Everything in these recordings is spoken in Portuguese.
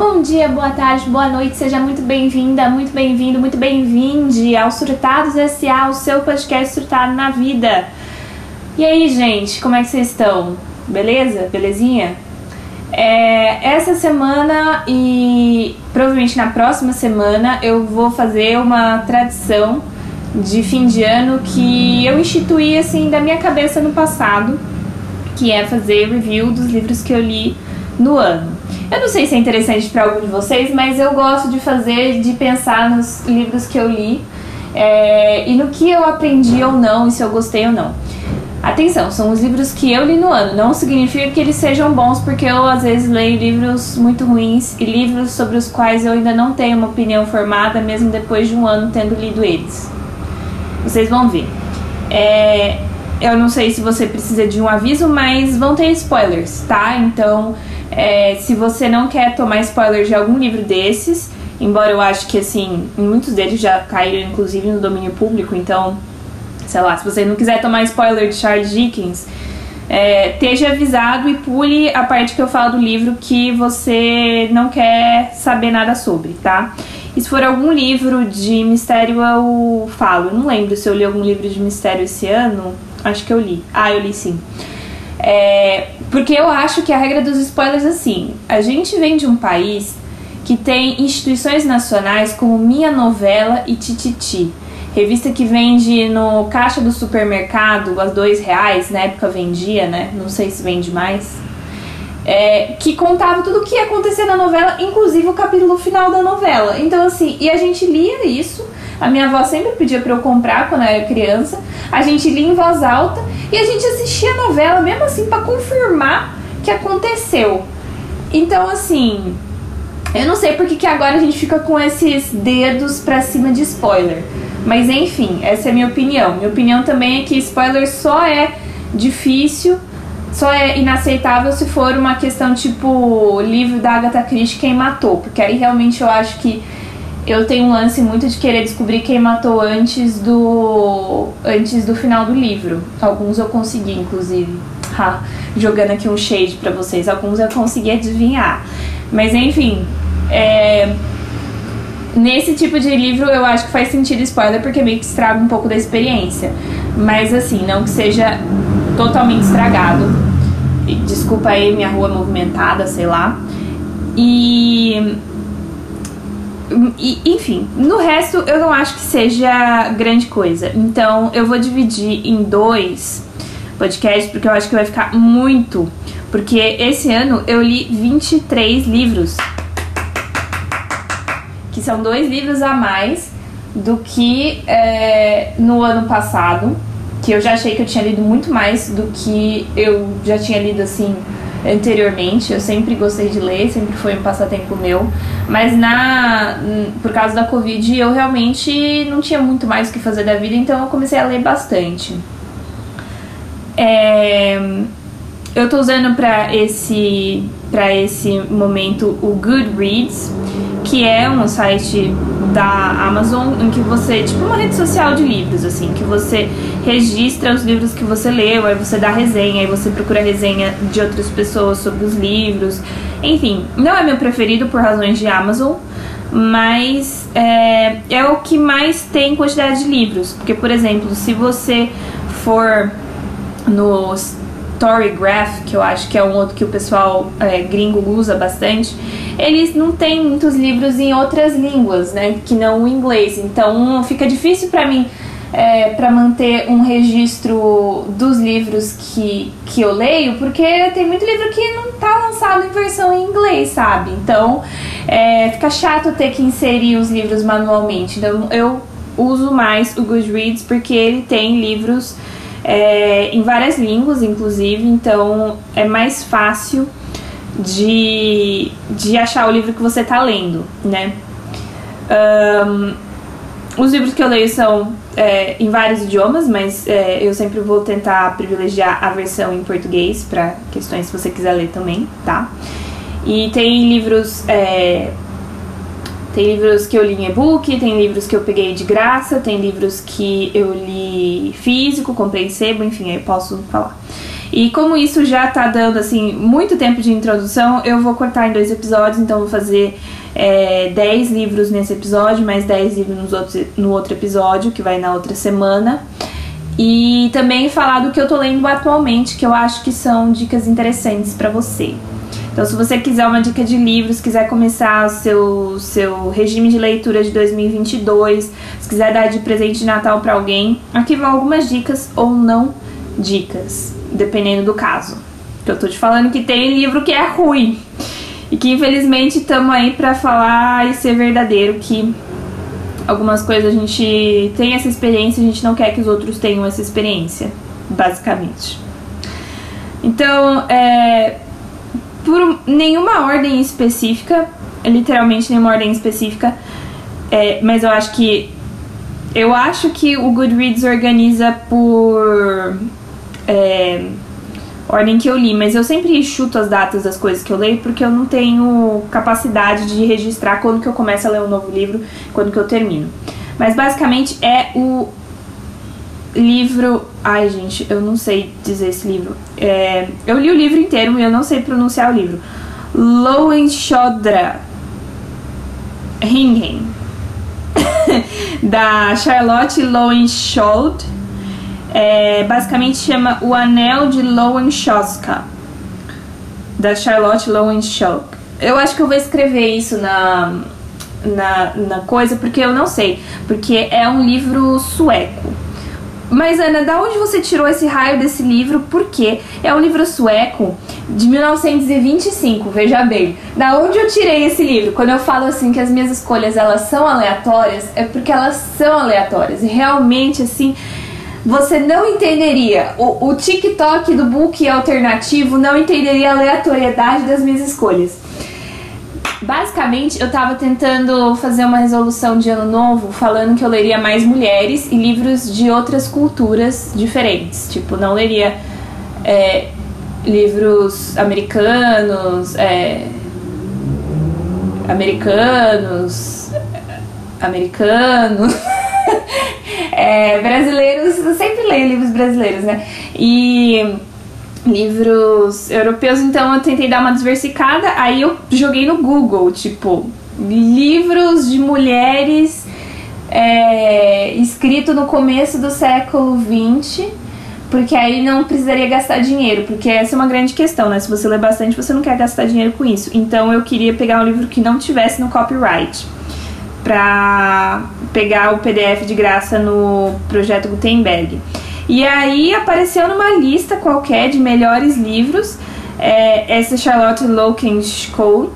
Bom dia, boa tarde, boa noite, seja muito bem-vinda, muito bem-vindo, muito bem-vinde ao Surtados S.A., o seu podcast surtado na vida. E aí, gente, como é que vocês estão? Beleza? Belezinha? É, essa semana e provavelmente na próxima semana eu vou fazer uma tradição de fim de ano que eu instituí assim da minha cabeça no passado, que é fazer review dos livros que eu li no ano. Eu não sei se é interessante para algum de vocês, mas eu gosto de fazer, de pensar nos livros que eu li é, e no que eu aprendi ou não, e se eu gostei ou não. Atenção, são os livros que eu li no ano. Não significa que eles sejam bons, porque eu às vezes leio livros muito ruins e livros sobre os quais eu ainda não tenho uma opinião formada, mesmo depois de um ano tendo lido eles. Vocês vão ver. É, eu não sei se você precisa de um aviso, mas vão ter spoilers, tá? Então, é, se você não quer tomar spoilers de algum livro desses, embora eu acho que assim, muitos deles já caíram inclusive no domínio público, então, sei lá, se você não quiser tomar spoiler de Charles Dickens, é, esteja avisado e pule a parte que eu falo do livro que você não quer saber nada sobre, tá? E se for algum livro de mistério, eu falo. Eu não lembro se eu li algum livro de mistério esse ano. Acho que eu li. Ah, eu li sim. É, porque eu acho que a regra dos spoilers é assim: a gente vem de um país que tem instituições nacionais como Minha Novela e Tititi. Revista que vende no caixa do supermercado a dois reais, na época vendia, né? Não sei se vende mais é, que contava tudo o que ia acontecer na novela, inclusive o capítulo final da novela. Então, assim, e a gente lia isso. A minha avó sempre pedia para eu comprar quando eu era criança. A gente lia em voz alta e a gente assistia a novela mesmo assim para confirmar que aconteceu. Então, assim, eu não sei porque que agora a gente fica com esses dedos pra cima de spoiler. Mas enfim, essa é a minha opinião. Minha opinião também é que spoiler só é difícil só é inaceitável se for uma questão tipo livro da Agatha Christie quem matou, porque aí realmente eu acho que eu tenho um lance muito de querer descobrir quem matou antes do antes do final do livro. Alguns eu consegui, inclusive. Ha, jogando aqui um shade para vocês. Alguns eu consegui adivinhar. Mas enfim, é... nesse tipo de livro eu acho que faz sentido spoiler porque meio que estraga um pouco da experiência. Mas assim, não que seja totalmente estragado. Desculpa aí minha rua movimentada, sei lá. E, e, enfim, no resto eu não acho que seja grande coisa. Então eu vou dividir em dois podcasts porque eu acho que vai ficar muito. Porque esse ano eu li 23 livros. Que são dois livros a mais do que é, no ano passado que eu já achei que eu tinha lido muito mais do que eu já tinha lido assim anteriormente. Eu sempre gostei de ler, sempre foi um passatempo meu, mas na por causa da Covid eu realmente não tinha muito mais o que fazer da vida, então eu comecei a ler bastante. É, eu tô usando para esse para esse momento o Goodreads, que é um site da Amazon em que você, tipo uma rede social de livros, assim, que você registra os livros que você leu, aí você dá resenha, aí você procura resenha de outras pessoas sobre os livros. Enfim, não é meu preferido por razões de Amazon, mas é, é o que mais tem quantidade de livros. Porque, por exemplo, se você for no Storygraph, que eu acho que é um outro que o pessoal é, gringo usa bastante, eles não têm muitos livros em outras línguas, né, que não o inglês. Então fica difícil para mim é, para manter um registro dos livros que, que eu leio, porque tem muito livro que não tá lançado em versão em inglês, sabe? Então é, fica chato ter que inserir os livros manualmente. Então eu uso mais o Goodreads porque ele tem livros é, em várias línguas, inclusive, então é mais fácil de, de achar o livro que você está lendo, né? Um, os livros que eu leio são é, em vários idiomas, mas é, eu sempre vou tentar privilegiar a versão em português para questões se você quiser ler também, tá? E tem livros é, Tem livros que eu li em e-book, tem livros que eu peguei de graça, tem livros que eu li físico, comprei em sebo, enfim, aí eu posso falar. E como isso já tá dando, assim, muito tempo de introdução, eu vou cortar em dois episódios, então vou fazer é, 10 livros nesse episódio, mais 10 livros nos outros, no outro episódio, que vai na outra semana. E também falar do que eu tô lendo atualmente, que eu acho que são dicas interessantes para você. Então, se você quiser uma dica de livros, quiser começar o seu, seu regime de leitura de 2022, se quiser dar de presente de Natal para alguém, aqui vão algumas dicas ou não dicas, dependendo do caso. Eu tô te falando que tem livro que é ruim e que infelizmente estamos aí para falar e ser verdadeiro que algumas coisas a gente tem essa experiência, a gente não quer que os outros tenham essa experiência, basicamente. Então, é, por nenhuma ordem específica, literalmente nenhuma ordem específica, é, mas eu acho que eu acho que o Goodreads organiza por é, ordem que eu li, mas eu sempre chuto as datas das coisas que eu leio porque eu não tenho capacidade de registrar quando que eu começo a ler um novo livro, quando que eu termino. Mas basicamente é o livro. Ai, gente, eu não sei dizer esse livro. É, eu li o livro inteiro e eu não sei pronunciar o livro. Loenshodra Ringen, da Charlotte Loenshold. É, basicamente chama O Anel de Loenshoska, da Charlotte Loenshold. Eu acho que eu vou escrever isso na, na, na coisa, porque eu não sei. Porque é um livro sueco. Mas Ana, da onde você tirou esse raio desse livro? Porque é um livro sueco de 1925, veja bem. Da onde eu tirei esse livro? Quando eu falo assim que as minhas escolhas elas são aleatórias, é porque elas são aleatórias. E realmente assim, você não entenderia. O, o TikTok do book alternativo não entenderia a aleatoriedade das minhas escolhas. Basicamente, eu tava tentando fazer uma resolução de ano novo falando que eu leria mais mulheres e livros de outras culturas diferentes. Tipo, não leria é, livros americanos, é, americanos, americanos, é, brasileiros. Eu sempre leio livros brasileiros, né? E livros europeus, então eu tentei dar uma diversificada, aí eu joguei no Google, tipo, livros de mulheres é, escrito no começo do século XX, porque aí não precisaria gastar dinheiro, porque essa é uma grande questão, né? Se você lê bastante, você não quer gastar dinheiro com isso. Então eu queria pegar um livro que não tivesse no copyright, pra pegar o PDF de graça no projeto Gutenberg. E aí apareceu numa lista qualquer de melhores livros é, essa Charlotte School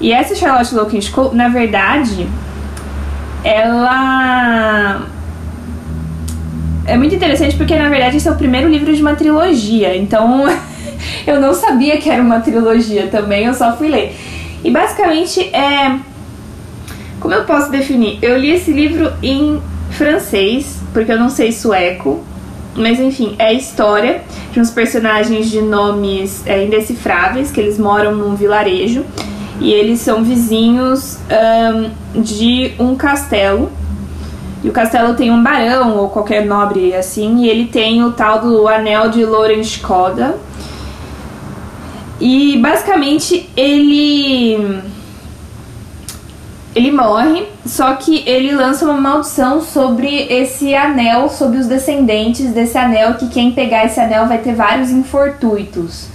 E essa Charlotte School na verdade, ela é muito interessante porque na verdade esse é o primeiro livro de uma trilogia. Então eu não sabia que era uma trilogia também, eu só fui ler. E basicamente é como eu posso definir? Eu li esse livro em francês, porque eu não sei sueco. Mas enfim, é a história de uns personagens de nomes é, indecifráveis, que eles moram num vilarejo e eles são vizinhos um, de um castelo. E o castelo tem um barão ou qualquer nobre assim, e ele tem o tal do anel de Lorenskoda. E basicamente ele ele morre, só que ele lança uma maldição sobre esse anel, sobre os descendentes desse anel, que quem pegar esse anel vai ter vários infortuitos.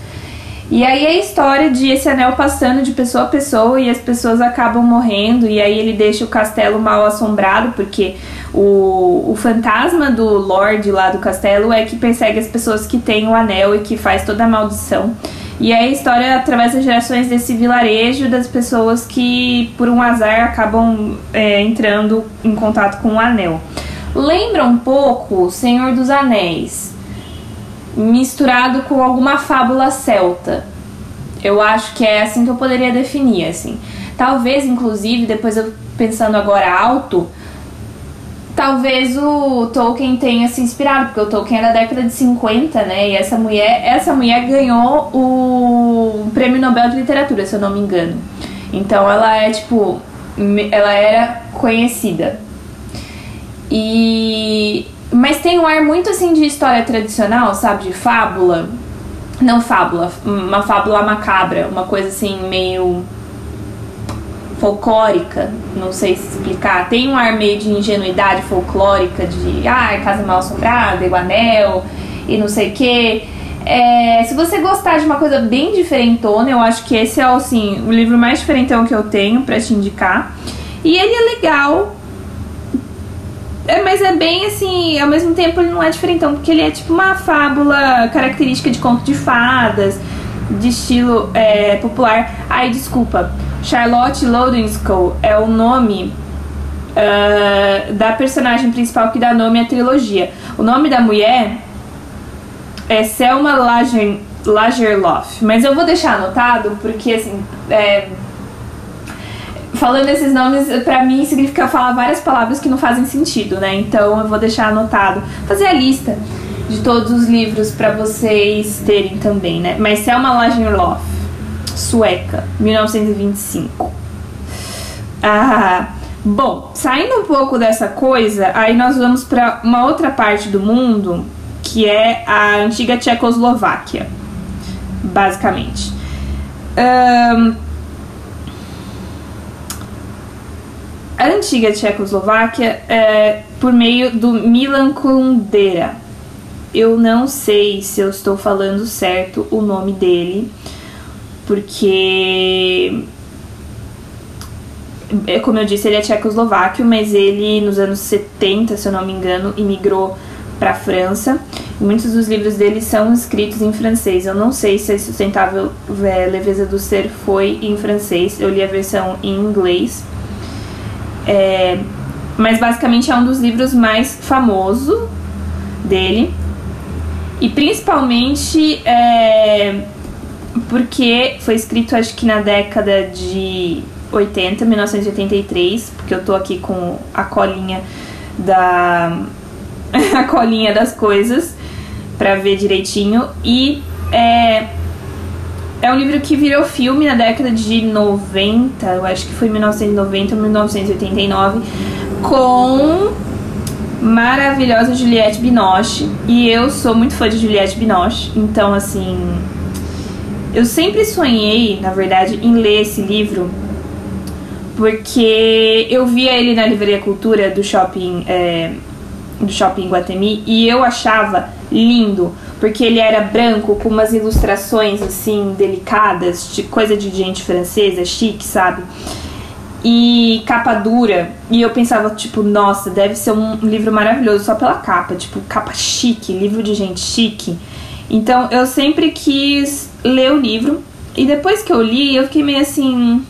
E aí é a história de esse anel passando de pessoa a pessoa e as pessoas acabam morrendo, e aí ele deixa o castelo mal assombrado, porque o, o fantasma do Lorde lá do castelo é que persegue as pessoas que têm o anel e que faz toda a maldição. E é a história através das gerações desse vilarejo, das pessoas que, por um azar, acabam é, entrando em contato com o anel. Lembra um pouco Senhor dos Anéis, misturado com alguma fábula celta. Eu acho que é assim que eu poderia definir, assim. Talvez, inclusive, depois eu pensando agora alto, talvez o Tolkien tenha se inspirado, porque o Tolkien é da década de 50, né? E essa mulher, essa mulher ganhou o Prêmio Nobel de Literatura, se eu não me engano. Então ela é tipo ela era conhecida. E mas tem um ar muito assim de história tradicional, sabe, de fábula. Não fábula, uma fábula macabra, uma coisa assim meio folclórica, não sei se explicar. Tem um ar meio de ingenuidade folclórica, de ah, casa mal assombrada, o anel e não sei o que. É, se você gostar de uma coisa bem diferentona, eu acho que esse é assim, o livro mais diferentão que eu tenho para te indicar. E ele é legal. É, mas é bem assim, ao mesmo tempo ele não é diferentão, porque ele é tipo uma fábula característica de conto de fadas, de estilo é, popular. Ai, desculpa. Charlotte Lodenskow é o nome uh, da personagem principal que dá nome à trilogia. O nome da mulher é Selma Lager, mas eu vou deixar anotado porque assim. É, falando esses nomes, para mim significa falar várias palavras que não fazem sentido, né? Então eu vou deixar anotado, fazer a lista de todos os livros para vocês terem também, né? Mas Selma Lagerlof sueca, 1925. Ah, bom, saindo um pouco dessa coisa, aí nós vamos para uma outra parte do mundo que é a antiga Tchecoslováquia, basicamente. Um, a antiga Tchecoslováquia é por meio do Milan Kundera. Eu não sei se eu estou falando certo o nome dele, porque é como eu disse, ele é tchecoslováquio, mas ele nos anos 70, se eu não me engano, imigrou para a França. Muitos dos livros dele são escritos em francês. Eu não sei se a Sustentável é, Leveza do Ser foi em francês, eu li a versão em inglês. É, mas basicamente é um dos livros mais famosos dele. E principalmente é, porque foi escrito acho que na década de 80, 1983, porque eu tô aqui com a colinha da a colinha das coisas para ver direitinho. E é é um livro que virou filme na década de 90, eu acho que foi 1990 ou 1989, com maravilhosa Juliette Binoche. E eu sou muito fã de Juliette Binoche, então assim, eu sempre sonhei, na verdade, em ler esse livro porque eu via ele na Livraria Cultura do shopping é, do shopping Guatemi e eu achava lindo porque ele era branco com umas ilustrações assim delicadas de coisa de gente francesa chique sabe e capa dura e eu pensava tipo nossa deve ser um livro maravilhoso só pela capa tipo capa chique livro de gente chique então eu sempre quis ler o livro. E depois que eu li, eu fiquei meio assim.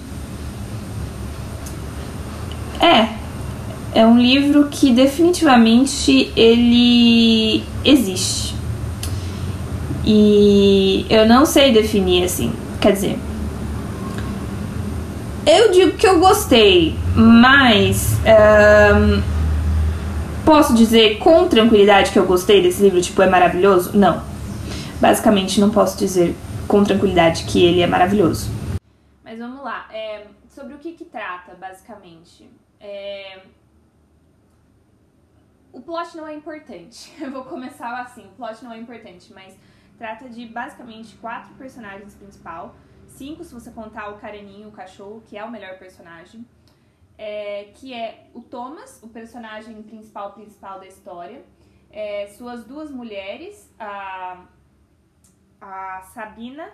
É. É um livro que definitivamente ele existe. E eu não sei definir assim. Quer dizer, eu digo que eu gostei, mas um, posso dizer com tranquilidade que eu gostei desse livro, tipo, é maravilhoso? Não basicamente não posso dizer com tranquilidade que ele é maravilhoso. Mas vamos lá, é, sobre o que, que trata, basicamente. É... O plot não é importante. Eu vou começar assim, o plot não é importante, mas trata de basicamente quatro personagens principal, cinco se você contar o careninho, o cachorro, que é o melhor personagem, é, que é o Thomas, o personagem principal principal da história, é, suas duas mulheres, a a Sabina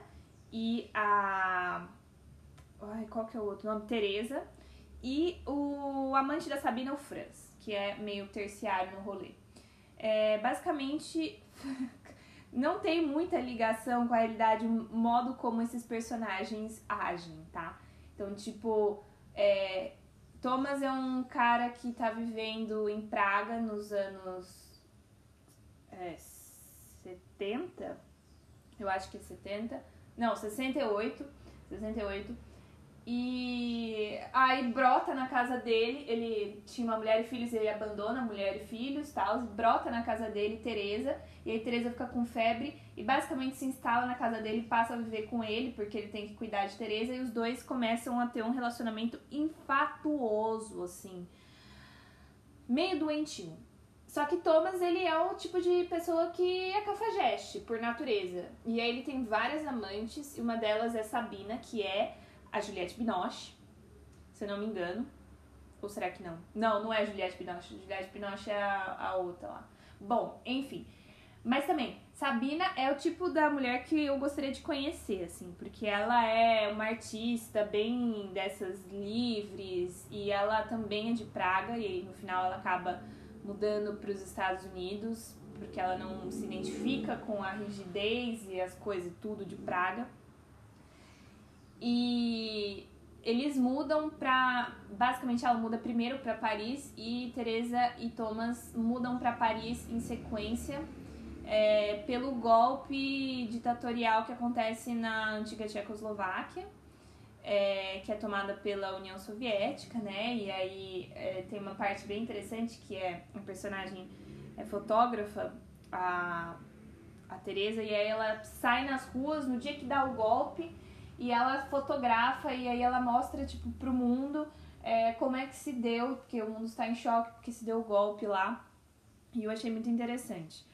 e a. Ai, qual que é o outro nome? Teresa. E o amante da Sabina, o Franz, que é meio terciário no rolê. É, basicamente, não tem muita ligação com a realidade, o modo como esses personagens agem, tá? Então, tipo, é, Thomas é um cara que tá vivendo em Praga nos anos é, 70, eu acho que 70, não, 68, 68. E aí brota na casa dele, ele tinha uma mulher e filhos, ele abandona a mulher e filhos, tal, brota na casa dele Teresa, e aí Teresa fica com febre e basicamente se instala na casa dele passa a viver com ele, porque ele tem que cuidar de Teresa e os dois começam a ter um relacionamento infatuoso, assim, meio doentio. Só que Thomas, ele é o tipo de pessoa que é cafajeste, por natureza. E aí ele tem várias amantes, e uma delas é Sabina, que é a Juliette Binoche, se eu não me engano. Ou será que não? Não, não é a Juliette Binoche. Juliette Binoche é a, a outra lá. Bom, enfim. Mas também, Sabina é o tipo da mulher que eu gostaria de conhecer, assim, porque ela é uma artista bem dessas livres e ela também é de Praga e no final ela acaba mudando para os Estados Unidos porque ela não se identifica com a rigidez e as coisas tudo de Praga. E eles mudam pra. Basicamente, ela muda primeiro para Paris e Teresa e Thomas mudam para Paris em sequência é, pelo golpe ditatorial que acontece na antiga Tchecoslováquia, é, que é tomada pela União Soviética, né? E aí é, tem uma parte bem interessante que é um personagem é, fotógrafa, a, a Teresa, e aí ela sai nas ruas no dia que dá o golpe e ela fotografa e aí ela mostra, tipo, pro mundo é, como é que se deu, porque o mundo está em choque porque se deu o golpe lá. E eu achei muito interessante.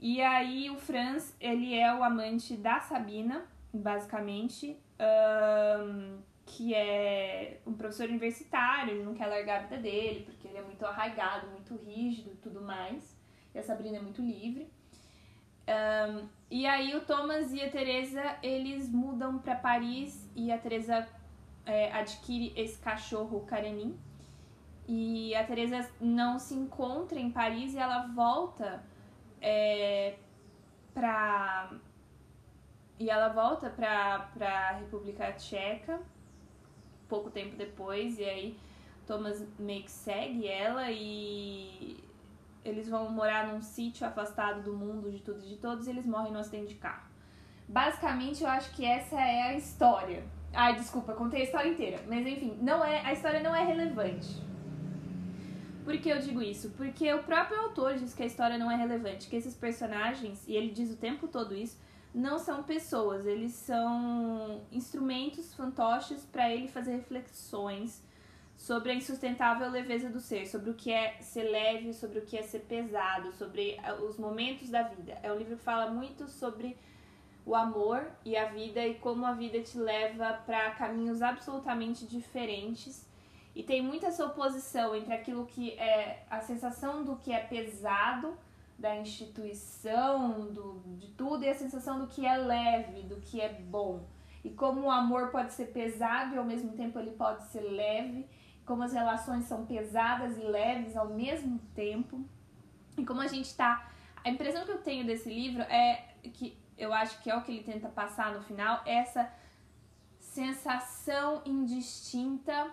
E aí o Franz, ele é o amante da Sabina, basicamente, um, que é um professor universitário, ele não quer largar a vida dele, porque ele é muito arraigado, muito rígido e tudo mais. E a Sabrina é muito livre. Um, e aí o Thomas e a Teresa eles mudam para Paris e a Teresa é, adquire esse cachorro Karenin. E a Teresa não se encontra em Paris e ela volta é, para e ela volta para para República Tcheca pouco tempo depois e aí Thomas meio que segue ela e eles vão morar num sítio afastado do mundo, de tudo e de todos, e eles morrem no acidente de carro. Basicamente, eu acho que essa é a história. Ai, desculpa, contei a história inteira. Mas enfim, não é, a história não é relevante. Por que eu digo isso? Porque o próprio autor diz que a história não é relevante, que esses personagens, e ele diz o tempo todo isso, não são pessoas, eles são instrumentos fantoches para ele fazer reflexões sobre a insustentável leveza do ser, sobre o que é ser leve, sobre o que é ser pesado, sobre eh, os momentos da vida. É um livro que fala muito sobre o amor e a vida e como a vida te leva para caminhos absolutamente diferentes. E tem muita essa oposição entre aquilo que é a sensação do que é pesado da instituição, do, de tudo, e a sensação do que é leve, do que é bom. E como o amor pode ser pesado e ao mesmo tempo ele pode ser leve como as relações são pesadas e leves ao mesmo tempo, e como a gente está. A impressão que eu tenho desse livro é que eu acho que é o que ele tenta passar no final, é essa sensação indistinta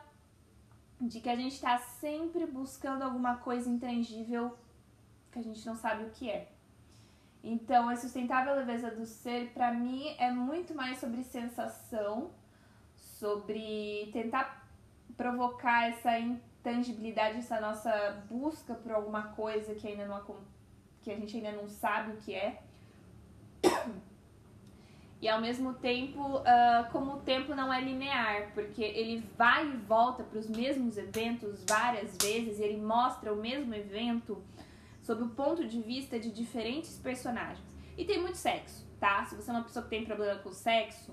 de que a gente está sempre buscando alguma coisa intangível que a gente não sabe o que é. Então, a sustentável leveza do ser, para mim, é muito mais sobre sensação, sobre tentar provocar essa intangibilidade, essa nossa busca por alguma coisa que ainda não que a gente ainda não sabe o que é. E ao mesmo tempo, uh, como o tempo não é linear, porque ele vai e volta para os mesmos eventos várias vezes, e ele mostra o mesmo evento sob o ponto de vista de diferentes personagens. E tem muito sexo, tá? Se você é uma pessoa que tem problema com sexo,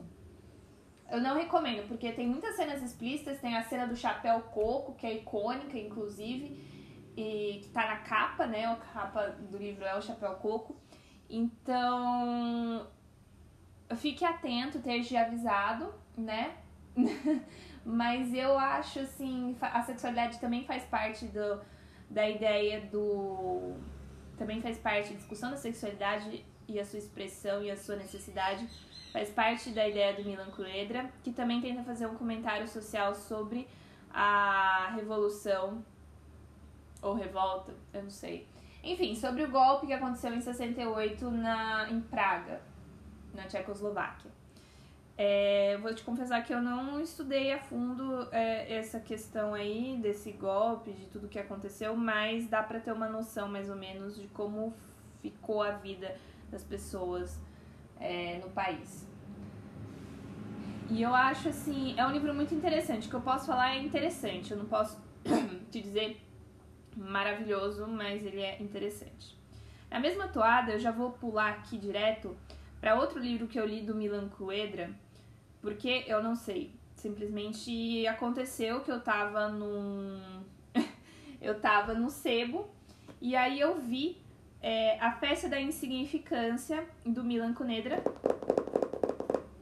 eu não recomendo, porque tem muitas cenas explícitas, tem a cena do chapéu coco, que é icônica, inclusive, e que tá na capa, né? A capa do livro é o chapéu coco. Então, fique atento, esteja avisado, né? Mas eu acho assim, a sexualidade também faz parte do, da ideia do. Também faz parte da discussão da sexualidade e a sua expressão e a sua necessidade faz parte da ideia do Milan Kundera, que também tenta fazer um comentário social sobre a revolução ou revolta, eu não sei. Enfim, sobre o golpe que aconteceu em 68 na, em Praga, na Tchecoslováquia. É, vou te confessar que eu não estudei a fundo é, essa questão aí desse golpe, de tudo que aconteceu, mas dá para ter uma noção mais ou menos de como ficou a vida das pessoas é, no país. E eu acho assim, é um livro muito interessante. O que eu posso falar é interessante. Eu não posso te dizer maravilhoso, mas ele é interessante. Na mesma toada, eu já vou pular aqui direto para outro livro que eu li do Milan Kuedra, porque eu não sei. Simplesmente aconteceu que eu tava num. eu tava no sebo e aí eu vi é, A Festa da Insignificância do Milan Kunedra.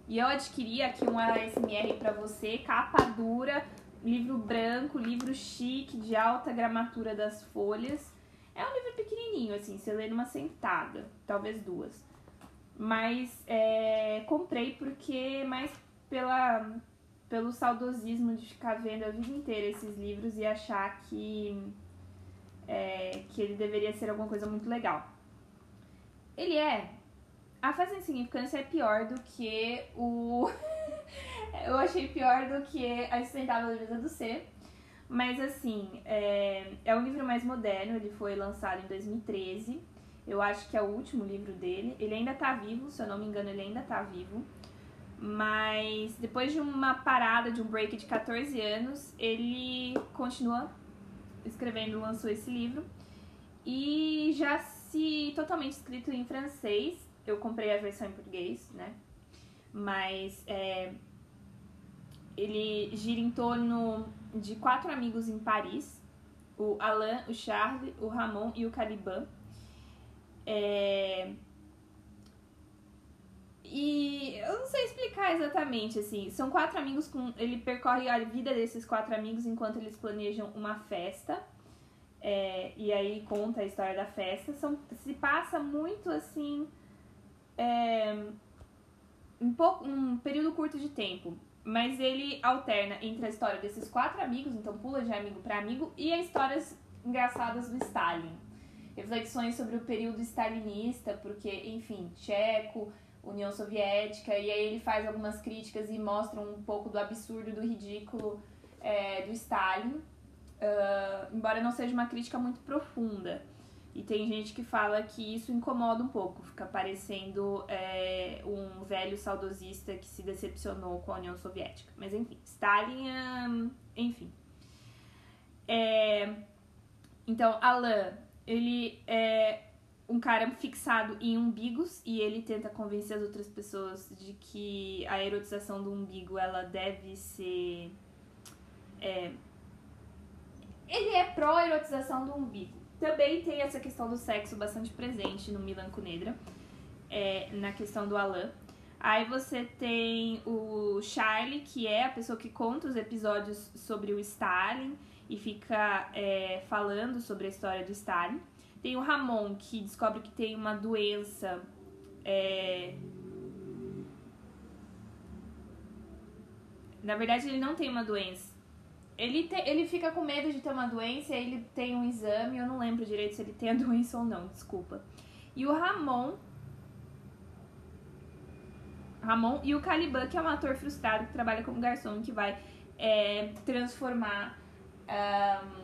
E eu adquiri aqui um ASMR para você, capa dura, livro branco, livro chique, de alta gramatura das folhas. É um livro pequenininho, assim, você lê numa sentada, talvez duas. Mas é, comprei porque mais pela, pelo saudosismo de ficar vendo a vida inteira esses livros e achar que, é, que ele deveria ser alguma coisa muito legal. Ele é. A fase insignificância é pior do que o. Eu achei pior do que a Sustentável Leveza do Ser. Mas assim, é, é um livro mais moderno, ele foi lançado em 2013. Eu acho que é o último livro dele. Ele ainda tá vivo, se eu não me engano, ele ainda tá vivo. Mas depois de uma parada, de um break de 14 anos, ele continua escrevendo, lançou esse livro. E já se totalmente escrito em francês. Eu comprei a versão em português, né? Mas é, ele gira em torno de quatro amigos em Paris: o Alain, o Charles, o Ramon e o Caliban. É... E eu não sei explicar exatamente, assim. São quatro amigos com. Ele percorre a vida desses quatro amigos enquanto eles planejam uma festa. É, e aí conta a história da festa. São, se passa muito assim. É, um, pouco, um período curto de tempo. Mas ele alterna entre a história desses quatro amigos, então pula de amigo para amigo, e as histórias engraçadas do Stalin reflexões sobre o período stalinista, porque, enfim, Tcheco, União Soviética, e aí ele faz algumas críticas e mostra um pouco do absurdo, do ridículo é, do Stalin, uh, embora não seja uma crítica muito profunda. E tem gente que fala que isso incomoda um pouco, fica parecendo é, um velho saudosista que se decepcionou com a União Soviética. Mas enfim, Stalin, um, enfim. É, então, Alain ele é um cara fixado em umbigos e ele tenta convencer as outras pessoas de que a erotização do umbigo ela deve ser é, ele é pró erotização do umbigo também tem essa questão do sexo bastante presente no Milan Kunedra é, na questão do Alain aí você tem o Charlie que é a pessoa que conta os episódios sobre o Stalin e fica é, falando sobre a história do Stalin. Tem o Ramon, que descobre que tem uma doença. É... Na verdade, ele não tem uma doença. Ele, te, ele fica com medo de ter uma doença, ele tem um exame, eu não lembro direito se ele tem a doença ou não, desculpa. E o Ramon. Ramon e o Caliban, que é um ator frustrado que trabalha como garçom, que vai é, transformar um,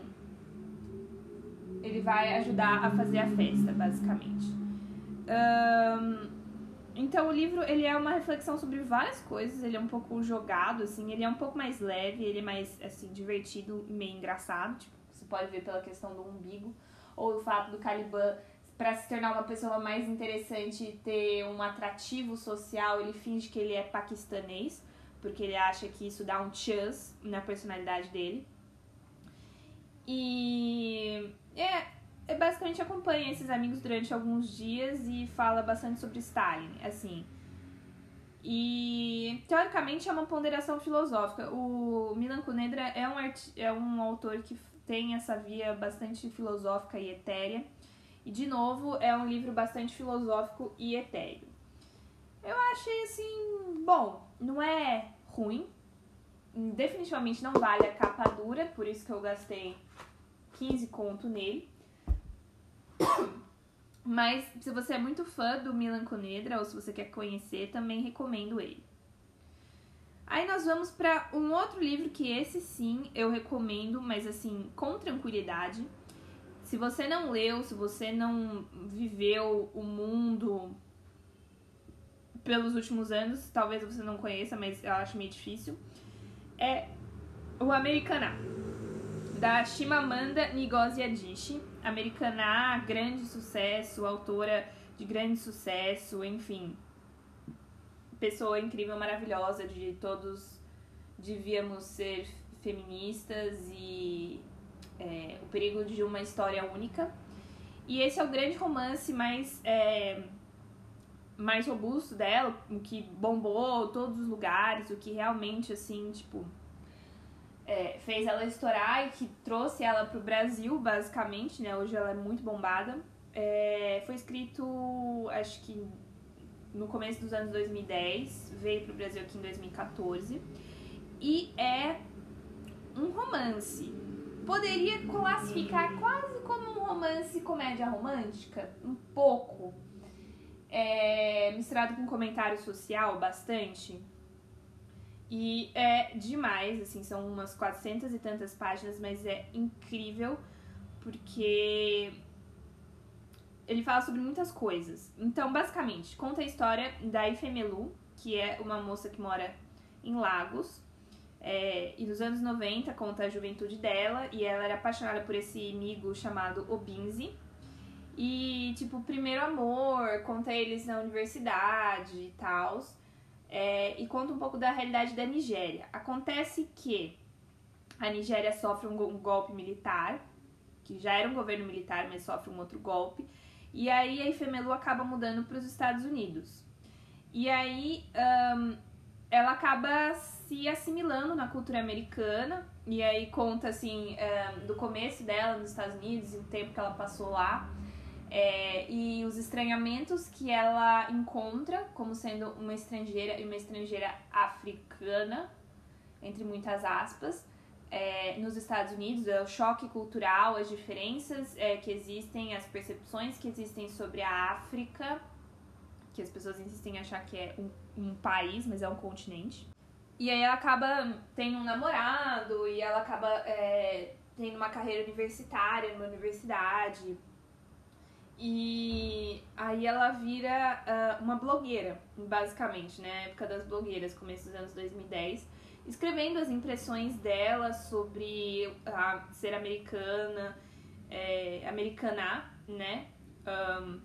ele vai ajudar a fazer a festa, basicamente. Um, então o livro ele é uma reflexão sobre várias coisas, ele é um pouco jogado, assim, ele é um pouco mais leve, ele é mais assim, divertido e meio engraçado, tipo, você pode ver pela questão do umbigo, ou o fato do Caliban para se tornar uma pessoa mais interessante ter um atrativo social, ele finge que ele é paquistanês, porque ele acha que isso dá um chance na personalidade dele. E é, é basicamente acompanha esses amigos durante alguns dias e fala bastante sobre Stalin, assim. E teoricamente é uma ponderação filosófica. O Milan Kundera é um, é um autor que tem essa via bastante filosófica e etérea. E de novo, é um livro bastante filosófico e etéreo. Eu achei assim, bom, não é ruim. Definitivamente não vale a capa dura, por isso que eu gastei 15 conto nele. Mas se você é muito fã do Milan Conedra ou se você quer conhecer, também recomendo ele. Aí nós vamos para um outro livro que esse sim eu recomendo, mas assim, com tranquilidade. Se você não leu, se você não viveu o mundo pelos últimos anos, talvez você não conheça, mas eu acho meio difícil. É o Americana, da Shimamanda Ngozi Adichie. Americana, grande sucesso, autora de grande sucesso, enfim. Pessoa incrível, maravilhosa, de todos devíamos ser feministas e é, o perigo de uma história única. E esse é o grande romance mais é, mais robusto dela, o que bombou todos os lugares, o que realmente assim tipo é, fez ela estourar e que trouxe ela pro Brasil, basicamente, né? Hoje ela é muito bombada. É, foi escrito, acho que no começo dos anos 2010, veio pro Brasil aqui em 2014. E é um romance. Poderia classificar quase como um romance comédia romântica, um pouco. É, misturado com comentário social bastante. E é demais, assim, são umas 400 e tantas páginas, mas é incrível porque ele fala sobre muitas coisas. Então, basicamente, conta a história da Ifemelu, que é uma moça que mora em Lagos. É, e nos anos 90 conta a juventude dela e ela era apaixonada por esse amigo chamado Obinzi. E, tipo, primeiro amor, conta eles na universidade e tal é, e conta um pouco da realidade da Nigéria. Acontece que a Nigéria sofre um, um, golpe militar, que já era um governo militar, mas sofre um outro golpe, e aí a Ifemelu acaba mudando para os Estados Unidos. E aí um, ela acaba se assimilando na cultura americana, e aí conta assim um, do começo dela nos Estados Unidos e o tempo que ela passou lá. É, e os estranhamentos que ela encontra como sendo uma estrangeira e uma estrangeira africana, entre muitas aspas, é, nos Estados Unidos, é o choque cultural, as diferenças é, que existem, as percepções que existem sobre a África, que as pessoas insistem em achar que é um, um país, mas é um continente. E aí ela acaba tendo um namorado e ela acaba é, tendo uma carreira universitária numa universidade e aí ela vira uh, uma blogueira, basicamente, né? Época das blogueiras, começo dos anos 2010, escrevendo as impressões dela sobre a ser americana, é, americana, né? Um,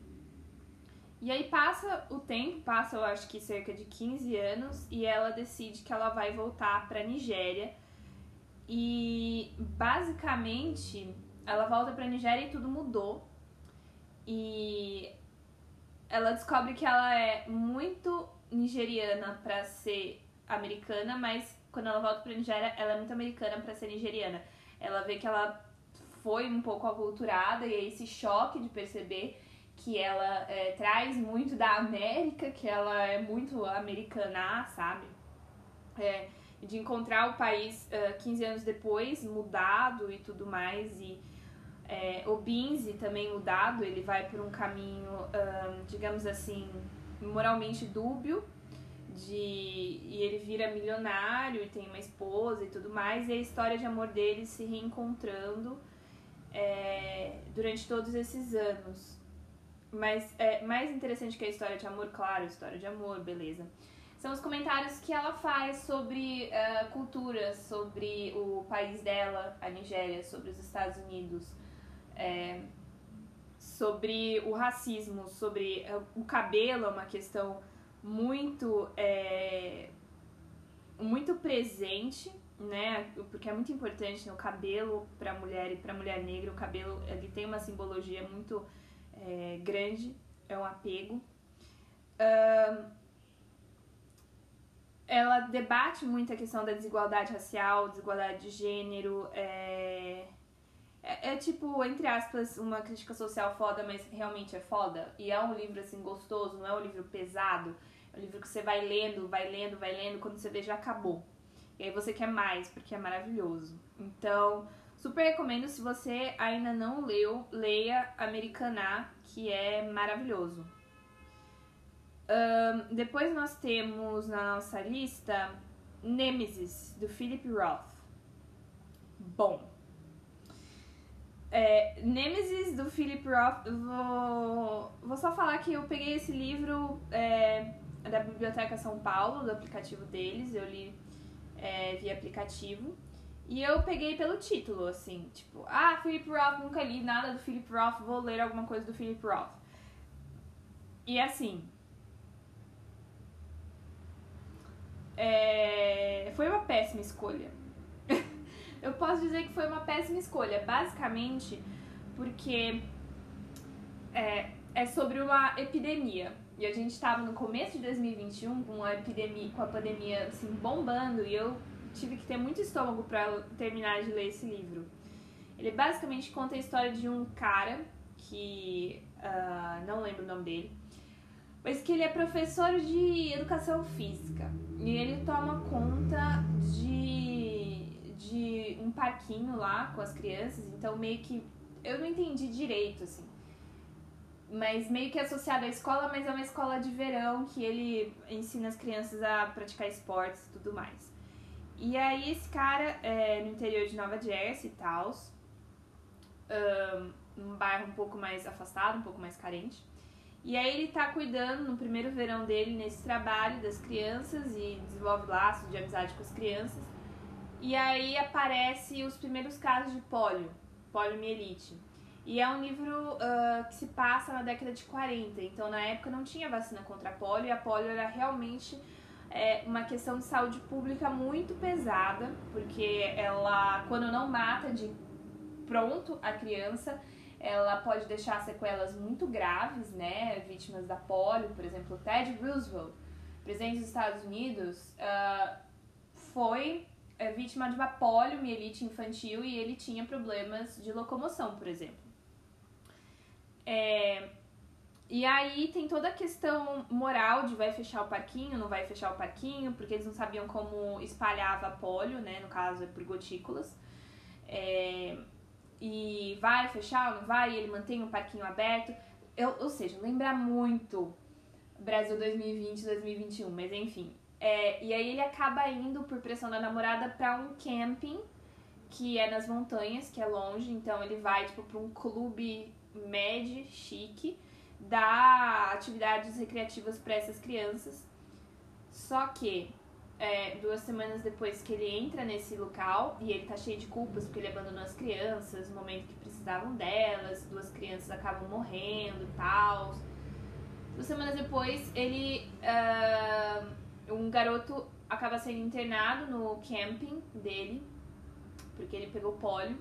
e aí passa o tempo, passa eu acho que cerca de 15 anos, e ela decide que ela vai voltar pra Nigéria. E basicamente ela volta pra Nigéria e tudo mudou e ela descobre que ela é muito nigeriana para ser americana, mas quando ela volta pra Nigéria, ela é muito americana para ser nigeriana. Ela vê que ela foi um pouco aculturada e é esse choque de perceber que ela é, traz muito da América, que ela é muito americana, sabe? É, de encontrar o país uh, 15 anos depois, mudado e tudo mais, e é, o Binzi também mudado, ele vai por um caminho, digamos assim, moralmente dúbio, de, e ele vira milionário e tem uma esposa e tudo mais, e a história de amor dele se reencontrando é, durante todos esses anos. Mas é mais interessante que a história de amor, claro, história de amor, beleza. São os comentários que ela faz sobre uh, cultura, sobre o país dela, a Nigéria, sobre os Estados Unidos é, sobre o racismo, sobre é, o cabelo, é uma questão muito é, muito presente, né? Porque é muito importante né? o cabelo para a mulher e para a mulher negra, o cabelo ele tem uma simbologia muito é, grande, é um apego. Uh, ela debate muito a questão da desigualdade racial, desigualdade de gênero, é, é, é, tipo, entre aspas, uma crítica social foda, mas realmente é foda. E é um livro, assim, gostoso, não é um livro pesado. É um livro que você vai lendo, vai lendo, vai lendo, quando você vê já acabou. E aí você quer mais, porque é maravilhoso. Então, super recomendo, se você ainda não leu, leia Americaná, que é maravilhoso. Um, depois nós temos na nossa lista Nemesis, do Philip Roth. Bom. É, Nemesis, do Philip Roth, vou, vou só falar que eu peguei esse livro é, da Biblioteca São Paulo, do aplicativo deles, eu li é, via aplicativo. E eu peguei pelo título, assim, tipo, ah, Philip Roth, nunca li nada do Philip Roth, vou ler alguma coisa do Philip Roth. E assim. É, foi uma péssima escolha. Eu posso dizer que foi uma péssima escolha, basicamente porque é, é sobre uma epidemia. E a gente estava no começo de 2021 com a epidemia, com a pandemia assim bombando e eu tive que ter muito estômago para terminar de ler esse livro. Ele basicamente conta a história de um cara que uh, não lembro o nome dele, mas que ele é professor de educação física e ele toma conta de, um parquinho lá com as crianças, então meio que eu não entendi direito assim mas meio que associado à escola, mas é uma escola de verão que ele ensina as crianças a praticar esportes e tudo mais. E aí esse cara é no interior de Nova Jersey e tal, um bairro um pouco mais afastado, um pouco mais carente. E aí ele tá cuidando no primeiro verão dele nesse trabalho das crianças e desenvolve laços de amizade com as crianças. E aí aparece os primeiros casos de polio, poliomielite. E é um livro uh, que se passa na década de 40, então na época não tinha vacina contra a e a polio era realmente é, uma questão de saúde pública muito pesada, porque ela, quando não mata de pronto a criança, ela pode deixar sequelas muito graves, né? Vítimas da polio, por exemplo, Ted Roosevelt, presidente dos Estados Unidos, uh, foi é, vítima de uma poliomielite infantil e ele tinha problemas de locomoção, por exemplo. É, e aí tem toda a questão moral de vai fechar o parquinho, não vai fechar o parquinho, porque eles não sabiam como espalhava polio, né? No caso é por gotículas. É, e vai fechar ou não vai, e ele mantém o parquinho aberto. Eu, ou seja, lembra muito Brasil 2020, 2021, mas enfim. É, e aí ele acaba indo por pressão da namorada para um camping que é nas montanhas, que é longe, então ele vai tipo para um clube med chique, dá atividades recreativas para essas crianças. Só que é, duas semanas depois que ele entra nesse local e ele tá cheio de culpas porque ele abandonou as crianças no momento que precisavam delas, duas crianças acabam morrendo e tal. Duas semanas depois, ele. Uh, um garoto acaba sendo internado no camping dele, porque ele pegou pólio.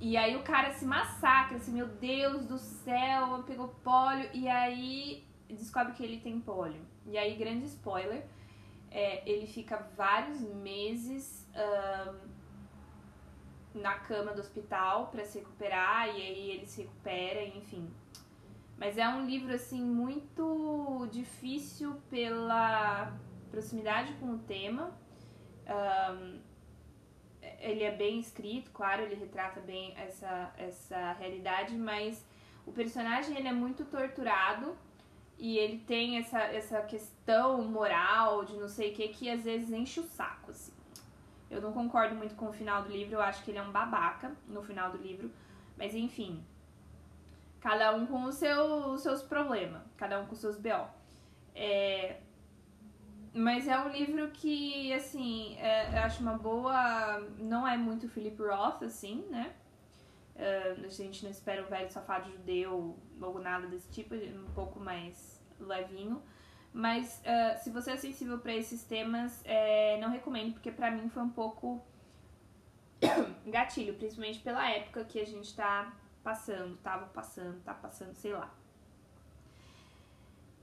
E aí o cara se massacra, assim, meu Deus do céu, pegou pólio. E aí descobre que ele tem pólio. E aí, grande spoiler, é, ele fica vários meses um, na cama do hospital para se recuperar. E aí ele se recupera, enfim. Mas é um livro, assim, muito difícil pela proximidade com o tema. Um, ele é bem escrito, claro, ele retrata bem essa, essa realidade, mas o personagem ele é muito torturado e ele tem essa, essa questão moral de não sei o que que às vezes enche o saco, assim. Eu não concordo muito com o final do livro, eu acho que ele é um babaca no final do livro, mas enfim. Cada um com os seu, os seus problemas, cada um com os seus BO. É, mas é um livro que, assim, é, eu acho uma boa. Não é muito Philip Roth, assim, né? Uh, a gente não espera o velho safado judeu ou nada desse tipo, um pouco mais levinho. Mas uh, se você é sensível para esses temas, é, não recomendo, porque para mim foi um pouco gatilho, principalmente pela época que a gente tá passando, tava passando, tá passando, sei lá.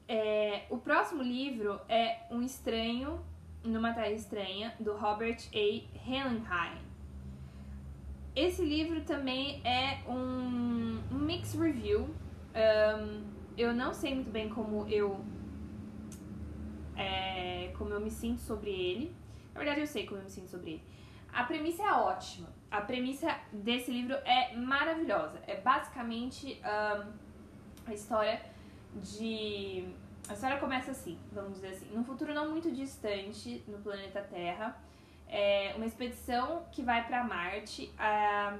É, o próximo livro é Um Estranho numa Terra Estranha, do Robert A. Hellenheim. Esse livro também é um, mix review. Um, eu não sei muito bem como eu é, como eu me sinto sobre ele. Na verdade, eu sei como eu me sinto sobre ele. A premissa é ótima. A premissa desse livro é maravilhosa. É basicamente um, a história de a história começa assim, vamos dizer assim, num futuro não muito distante no planeta Terra, é uma expedição que vai para Marte. A,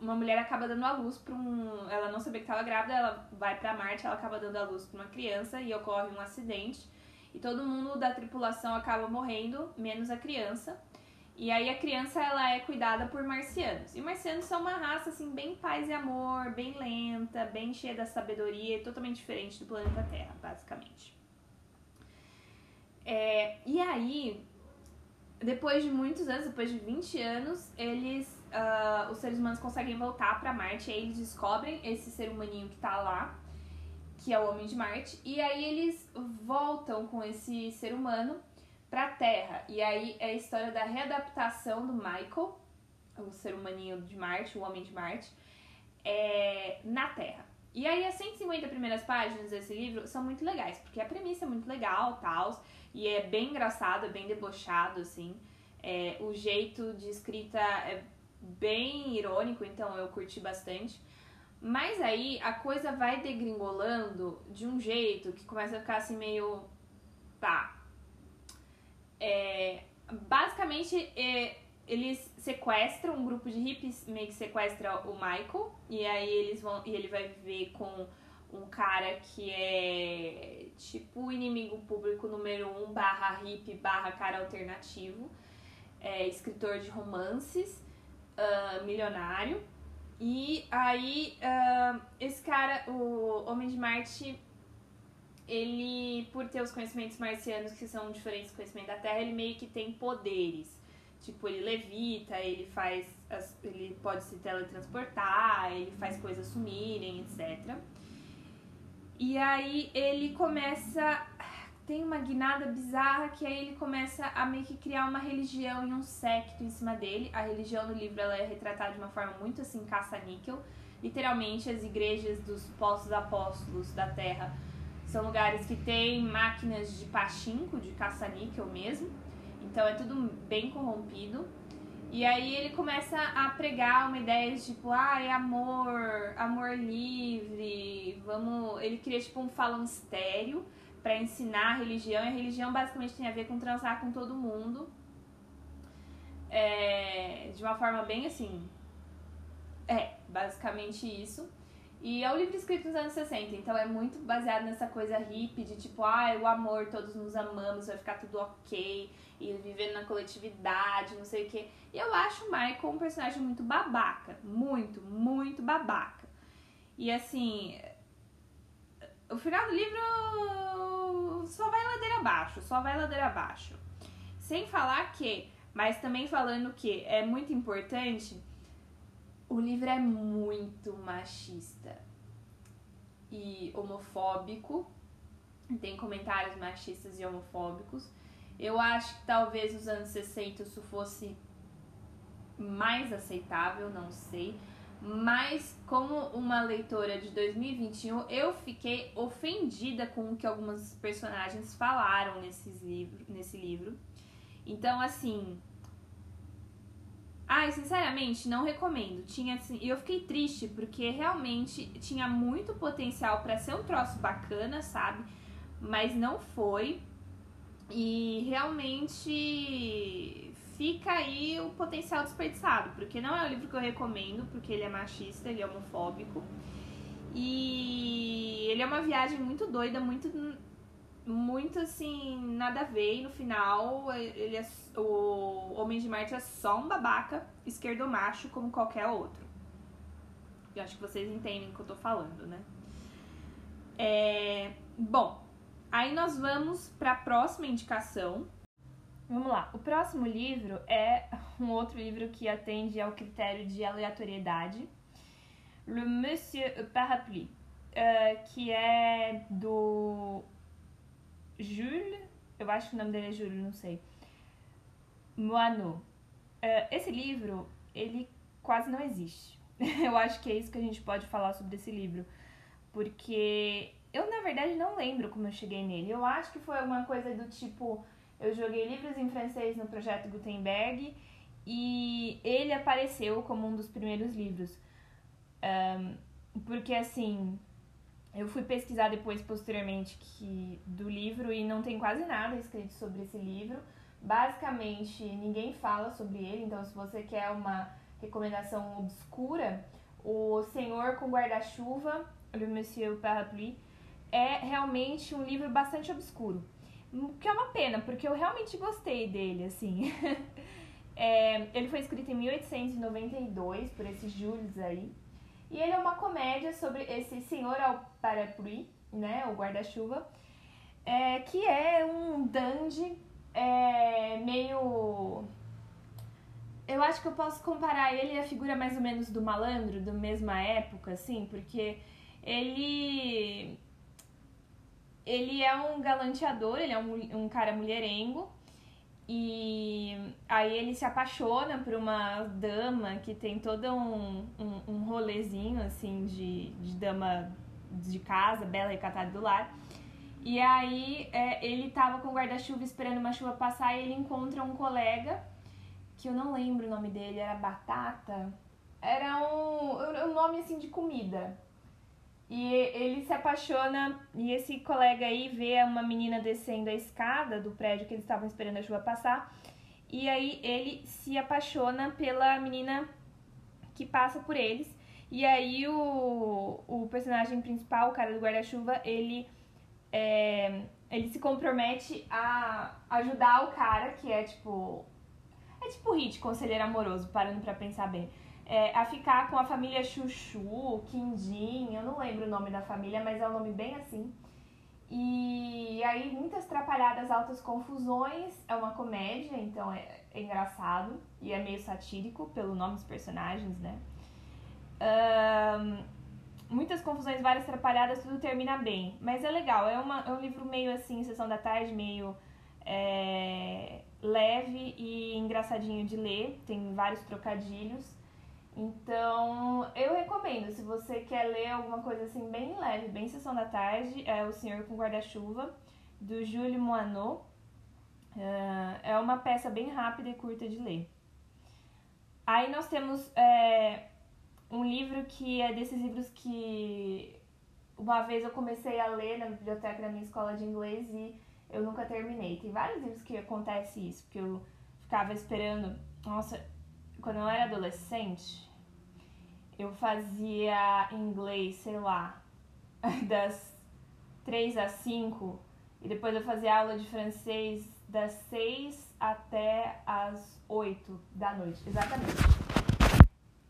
uma mulher acaba dando a luz para um. Ela não sabia que estava grávida, ela vai para Marte, ela acaba dando a luz para uma criança e ocorre um acidente. E todo mundo da tripulação acaba morrendo, menos a criança. E aí a criança ela é cuidada por marcianos. E marcianos são uma raça assim bem paz e amor, bem lenta, bem cheia da sabedoria, totalmente diferente do planeta Terra, basicamente. É, e aí, depois de muitos anos, depois de 20 anos, eles, uh, os seres humanos conseguem voltar para Marte. E aí eles descobrem esse ser humaninho que tá lá, que é o Homem de Marte. E aí eles voltam com esse ser humano pra Terra. E aí é a história da readaptação do Michael, o ser humaninho de Marte, o Homem de Marte, é, na Terra. E aí as 150 primeiras páginas desse livro são muito legais, porque a premissa é muito legal, tal, e é bem engraçado, é bem debochado, assim. É, o jeito de escrita é bem irônico, então eu curti bastante. Mas aí a coisa vai degringolando de um jeito que começa a ficar assim meio. Tá. É, basicamente, é, eles sequestram um grupo de hippies, meio que sequestra o Michael, e aí eles vão. E ele vai viver com um cara que é tipo inimigo público número um, barra hippie, barra cara alternativo, é, escritor de romances, uh, milionário. E aí, uh, esse cara, o Homem de Marte, ele, por ter os conhecimentos marcianos que são diferentes do conhecimento da Terra, ele meio que tem poderes. Tipo, ele levita, ele faz. As, ele pode se teletransportar, ele faz coisas sumirem, etc. E aí ele começa. Tem uma guinada bizarra que aí ele começa a meio que criar uma religião e um secto em cima dele. A religião no livro ela é retratada de uma forma muito assim, caça-níquel. Literalmente, as igrejas dos postos apóstolos da terra são lugares que tem máquinas de pachinko, de caça-níquel mesmo. Então é tudo bem corrompido. E aí ele começa a pregar uma ideia de tipo, ah, é amor, amor livre, vamos. Ele cria tipo um falanstério para ensinar a religião, e a religião basicamente tem a ver com transar com todo mundo. É, de uma forma bem assim. É, basicamente isso. E é um livro escrito nos anos 60, então é muito baseado nessa coisa hippie de tipo, ah, o amor, todos nos amamos, vai ficar tudo ok, e vivendo na coletividade, não sei o quê. E eu acho o Michael um personagem muito babaca, muito, muito babaca. E assim, o final do livro só vai ladeira abaixo, só vai ladeira abaixo. Sem falar que, mas também falando que é muito importante o livro é muito machista e homofóbico. Tem comentários machistas e homofóbicos. Eu acho que talvez nos anos 60 isso fosse mais aceitável, não sei. Mas como uma leitora de 2021, eu fiquei ofendida com o que algumas personagens falaram nesses livro, nesse livro. Então, assim, Ai, sinceramente, não recomendo. Tinha assim, e eu fiquei triste porque realmente tinha muito potencial para ser um troço bacana, sabe? Mas não foi. E realmente fica aí o potencial desperdiçado, porque não é o livro que eu recomendo, porque ele é machista, ele é homofóbico. E ele é uma viagem muito doida, muito muito assim, nada a ver. E no final, ele é, o Homem de Marte é só um babaca esquerdomacho como qualquer outro. Eu acho que vocês entendem o que eu tô falando, né? É, bom, aí nós vamos para a próxima indicação. Vamos lá. O próximo livro é um outro livro que atende ao critério de aleatoriedade. Le Monsieur Parapluie, uh, que é do Jules, eu acho que o nome dele é Jules, não sei. Moano. Uh, esse livro, ele quase não existe. eu acho que é isso que a gente pode falar sobre esse livro. Porque eu, na verdade, não lembro como eu cheguei nele. Eu acho que foi alguma coisa do tipo: eu joguei livros em francês no projeto Gutenberg e ele apareceu como um dos primeiros livros. Um, porque, assim, eu fui pesquisar depois, posteriormente, que, do livro e não tem quase nada escrito sobre esse livro. Basicamente, ninguém fala sobre ele, então se você quer uma recomendação obscura, O Senhor com Guarda-Chuva, Le Monsieur Parapluie, é realmente um livro bastante obscuro. Que é uma pena, porque eu realmente gostei dele, assim. é, ele foi escrito em 1892 por esses Jules aí. E ele é uma comédia sobre esse senhor parapluie, né, o guarda-chuva, é, que é um dandy é, meio... Eu acho que eu posso comparar ele à figura mais ou menos do malandro, da mesma época, assim, porque ele... Ele é um galanteador, ele é um, um cara mulherengo, e aí ele se apaixona por uma dama que tem todo um, um, um rolezinho, assim, de, de dama de casa, bela e catada do lar. E aí é, ele tava com o guarda-chuva esperando uma chuva passar e ele encontra um colega, que eu não lembro o nome dele, era Batata. Era um, um nome, assim, de comida. E ele se apaixona, e esse colega aí vê uma menina descendo a escada do prédio que eles estavam esperando a chuva passar. E aí ele se apaixona pela menina que passa por eles. E aí o, o personagem principal, o cara do guarda-chuva, ele, é, ele se compromete a ajudar o cara, que é tipo. É tipo hit, conselheiro amoroso, parando pra pensar bem é, a ficar com a família Chuchu, Quindim, eu não lembro o nome da família, mas é um nome bem assim. E aí, muitas trapalhadas, altas confusões. É uma comédia, então é, é engraçado e é meio satírico pelo nome dos personagens, né? Muitas confusões, várias trapalhadas, tudo termina bem. Mas é legal, é, uma, é um livro meio assim, sessão da tarde, meio é, leve e engraçadinho de ler. Tem vários trocadilhos. Então, eu recomendo, se você quer ler alguma coisa assim bem leve, bem sessão da tarde, é O Senhor com Guarda-Chuva, do Moineau. Uh, é uma peça bem rápida e curta de ler. Aí nós temos é, um livro que é desses livros que uma vez eu comecei a ler na biblioteca da minha escola de inglês e eu nunca terminei. Tem vários livros que acontece isso, porque eu ficava esperando. Nossa, quando eu era adolescente, eu fazia inglês, sei lá, das 3 às 5, e depois eu fazia aula de francês das 6 até as 8 da noite, exatamente.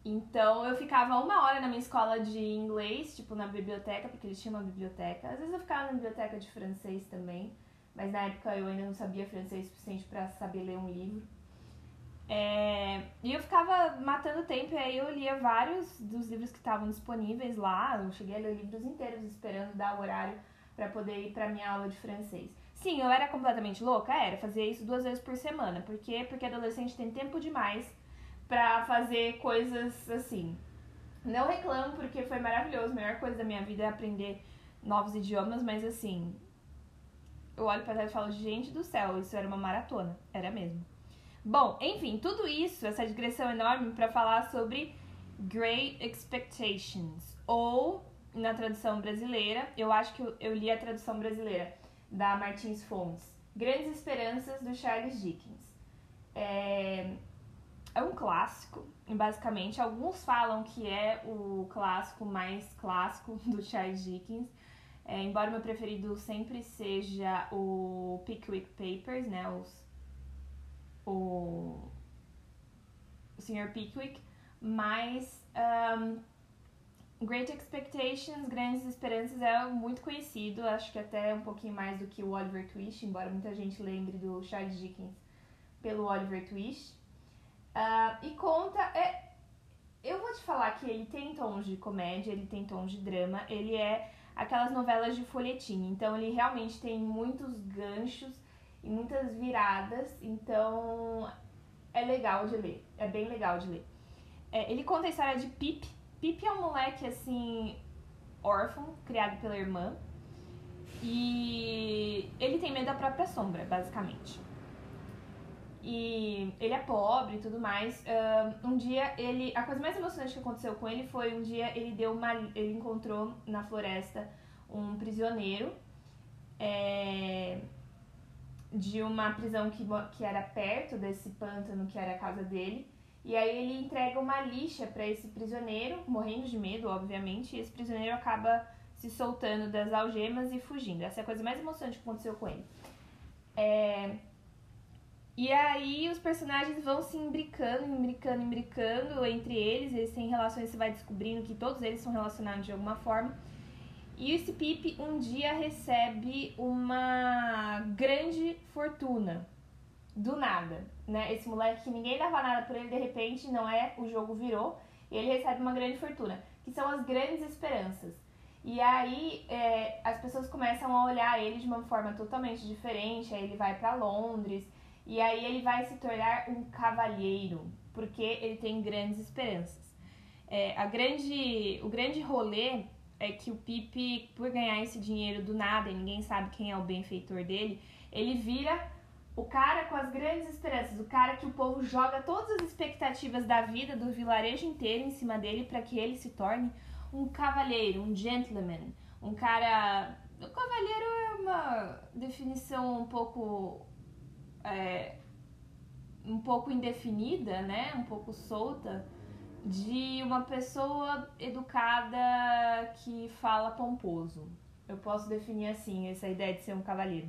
Então eu ficava uma hora na minha escola de inglês, tipo na biblioteca, porque eles tinham uma biblioteca. Às vezes eu ficava na biblioteca de francês também, mas na época eu ainda não sabia francês o suficiente para saber ler um livro. É, e eu ficava matando tempo, e aí eu lia vários dos livros que estavam disponíveis lá. Eu cheguei a ler livros inteiros esperando dar o horário para poder ir para minha aula de francês. Sim, eu era completamente louca, era, fazia isso duas vezes por semana. Por quê? Porque adolescente tem tempo demais para fazer coisas assim. Não reclamo, porque foi maravilhoso. A melhor coisa da minha vida é aprender novos idiomas, mas assim, eu olho para trás e falo, gente do céu, isso era uma maratona. Era mesmo. Bom, enfim, tudo isso, essa digressão enorme para falar sobre Great Expectations, ou na tradução brasileira, eu acho que eu, li a tradução brasileira da Martins Fontes, Grandes Esperanças do Charles Dickens. É, é um clássico, basicamente. Alguns falam que é o clássico mais clássico do Charles Dickens. É, embora meu preferido sempre seja o Pickwick Papers, né, os o, o Sr. Pickwick, mas um, Great Expectations, Grandes Esperanças é muito conhecido, acho que até um pouquinho mais do que o Oliver Twist, embora muita gente lembre do Charles Dickens pelo Oliver Twist. Uh, e conta. É, eu vou te falar que ele tem tons de comédia, ele tem tons de drama, ele é aquelas novelas de folhetim, então ele realmente tem muitos ganchos e muitas viradas, então é legal de ler, é bem legal de ler. É, ele conta a história de Pip. Pip é um moleque assim, órfão, criado pela irmã, e ele tem medo da própria sombra, basicamente. E ele é pobre e tudo mais. Um dia ele. A coisa mais emocionante que aconteceu com ele foi um dia ele deu uma. ele encontrou na floresta um prisioneiro é, de uma prisão que, que era perto desse pântano que era a casa dele. E aí ele entrega uma lixa para esse prisioneiro, morrendo de medo, obviamente, e esse prisioneiro acaba se soltando das algemas e fugindo. Essa é a coisa mais emocionante que aconteceu com ele. É... E aí os personagens vão se imbricando, imbricando, imbricando entre eles, eles têm relações, você vai descobrindo que todos eles são relacionados de alguma forma. E esse Pip um dia recebe uma grande fortuna. Do nada, né? Esse moleque que ninguém dava nada por ele, de repente, não é, o jogo virou, e ele recebe uma grande fortuna, que são as grandes esperanças. E aí é, as pessoas começam a olhar ele de uma forma totalmente diferente, aí ele vai para Londres, e aí ele vai se tornar um cavalheiro, porque ele tem grandes esperanças. É, a grande, o grande rolê é que o Pipe, por ganhar esse dinheiro do nada e ninguém sabe quem é o benfeitor dele, ele vira o cara com as grandes esperanças, o cara que o povo joga todas as expectativas da vida do vilarejo inteiro em cima dele para que ele se torne um cavalheiro, um gentleman, um cara. O cavalheiro é uma definição um pouco. É, um pouco indefinida, né? Um pouco solta de uma pessoa educada que fala pomposo. Eu posso definir assim essa ideia de ser um cavalheiro.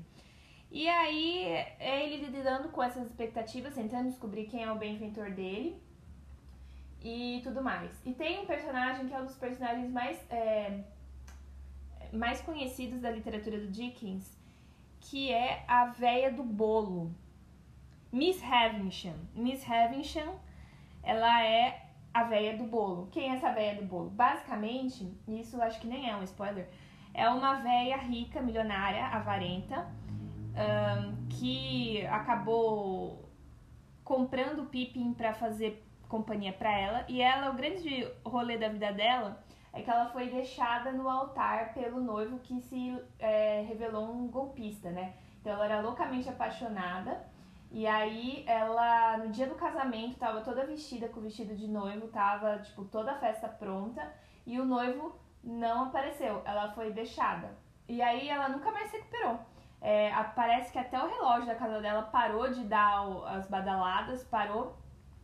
E aí é ele lidando com essas expectativas, tentando descobrir quem é o benfeitor dele e tudo mais. E tem um personagem que é um dos personagens mais, é, mais conhecidos da literatura do Dickens, que é a véia do bolo. Miss Havisham. Miss Havisham, ela é a véia do bolo. Quem é essa véia do bolo? Basicamente, isso acho que nem é um spoiler, é uma véia rica, milionária, avarenta, um, que acabou comprando o Pippin para fazer companhia para ela. E ela, o grande rolê da vida dela é que ela foi deixada no altar pelo noivo que se é, revelou um golpista, né? Então ela era loucamente apaixonada e aí ela, no dia do casamento, tava toda vestida com o vestido de noivo, tava, tipo, toda a festa pronta, e o noivo não apareceu, ela foi deixada. E aí ela nunca mais se recuperou. É, parece que até o relógio da casa dela parou de dar as badaladas, parou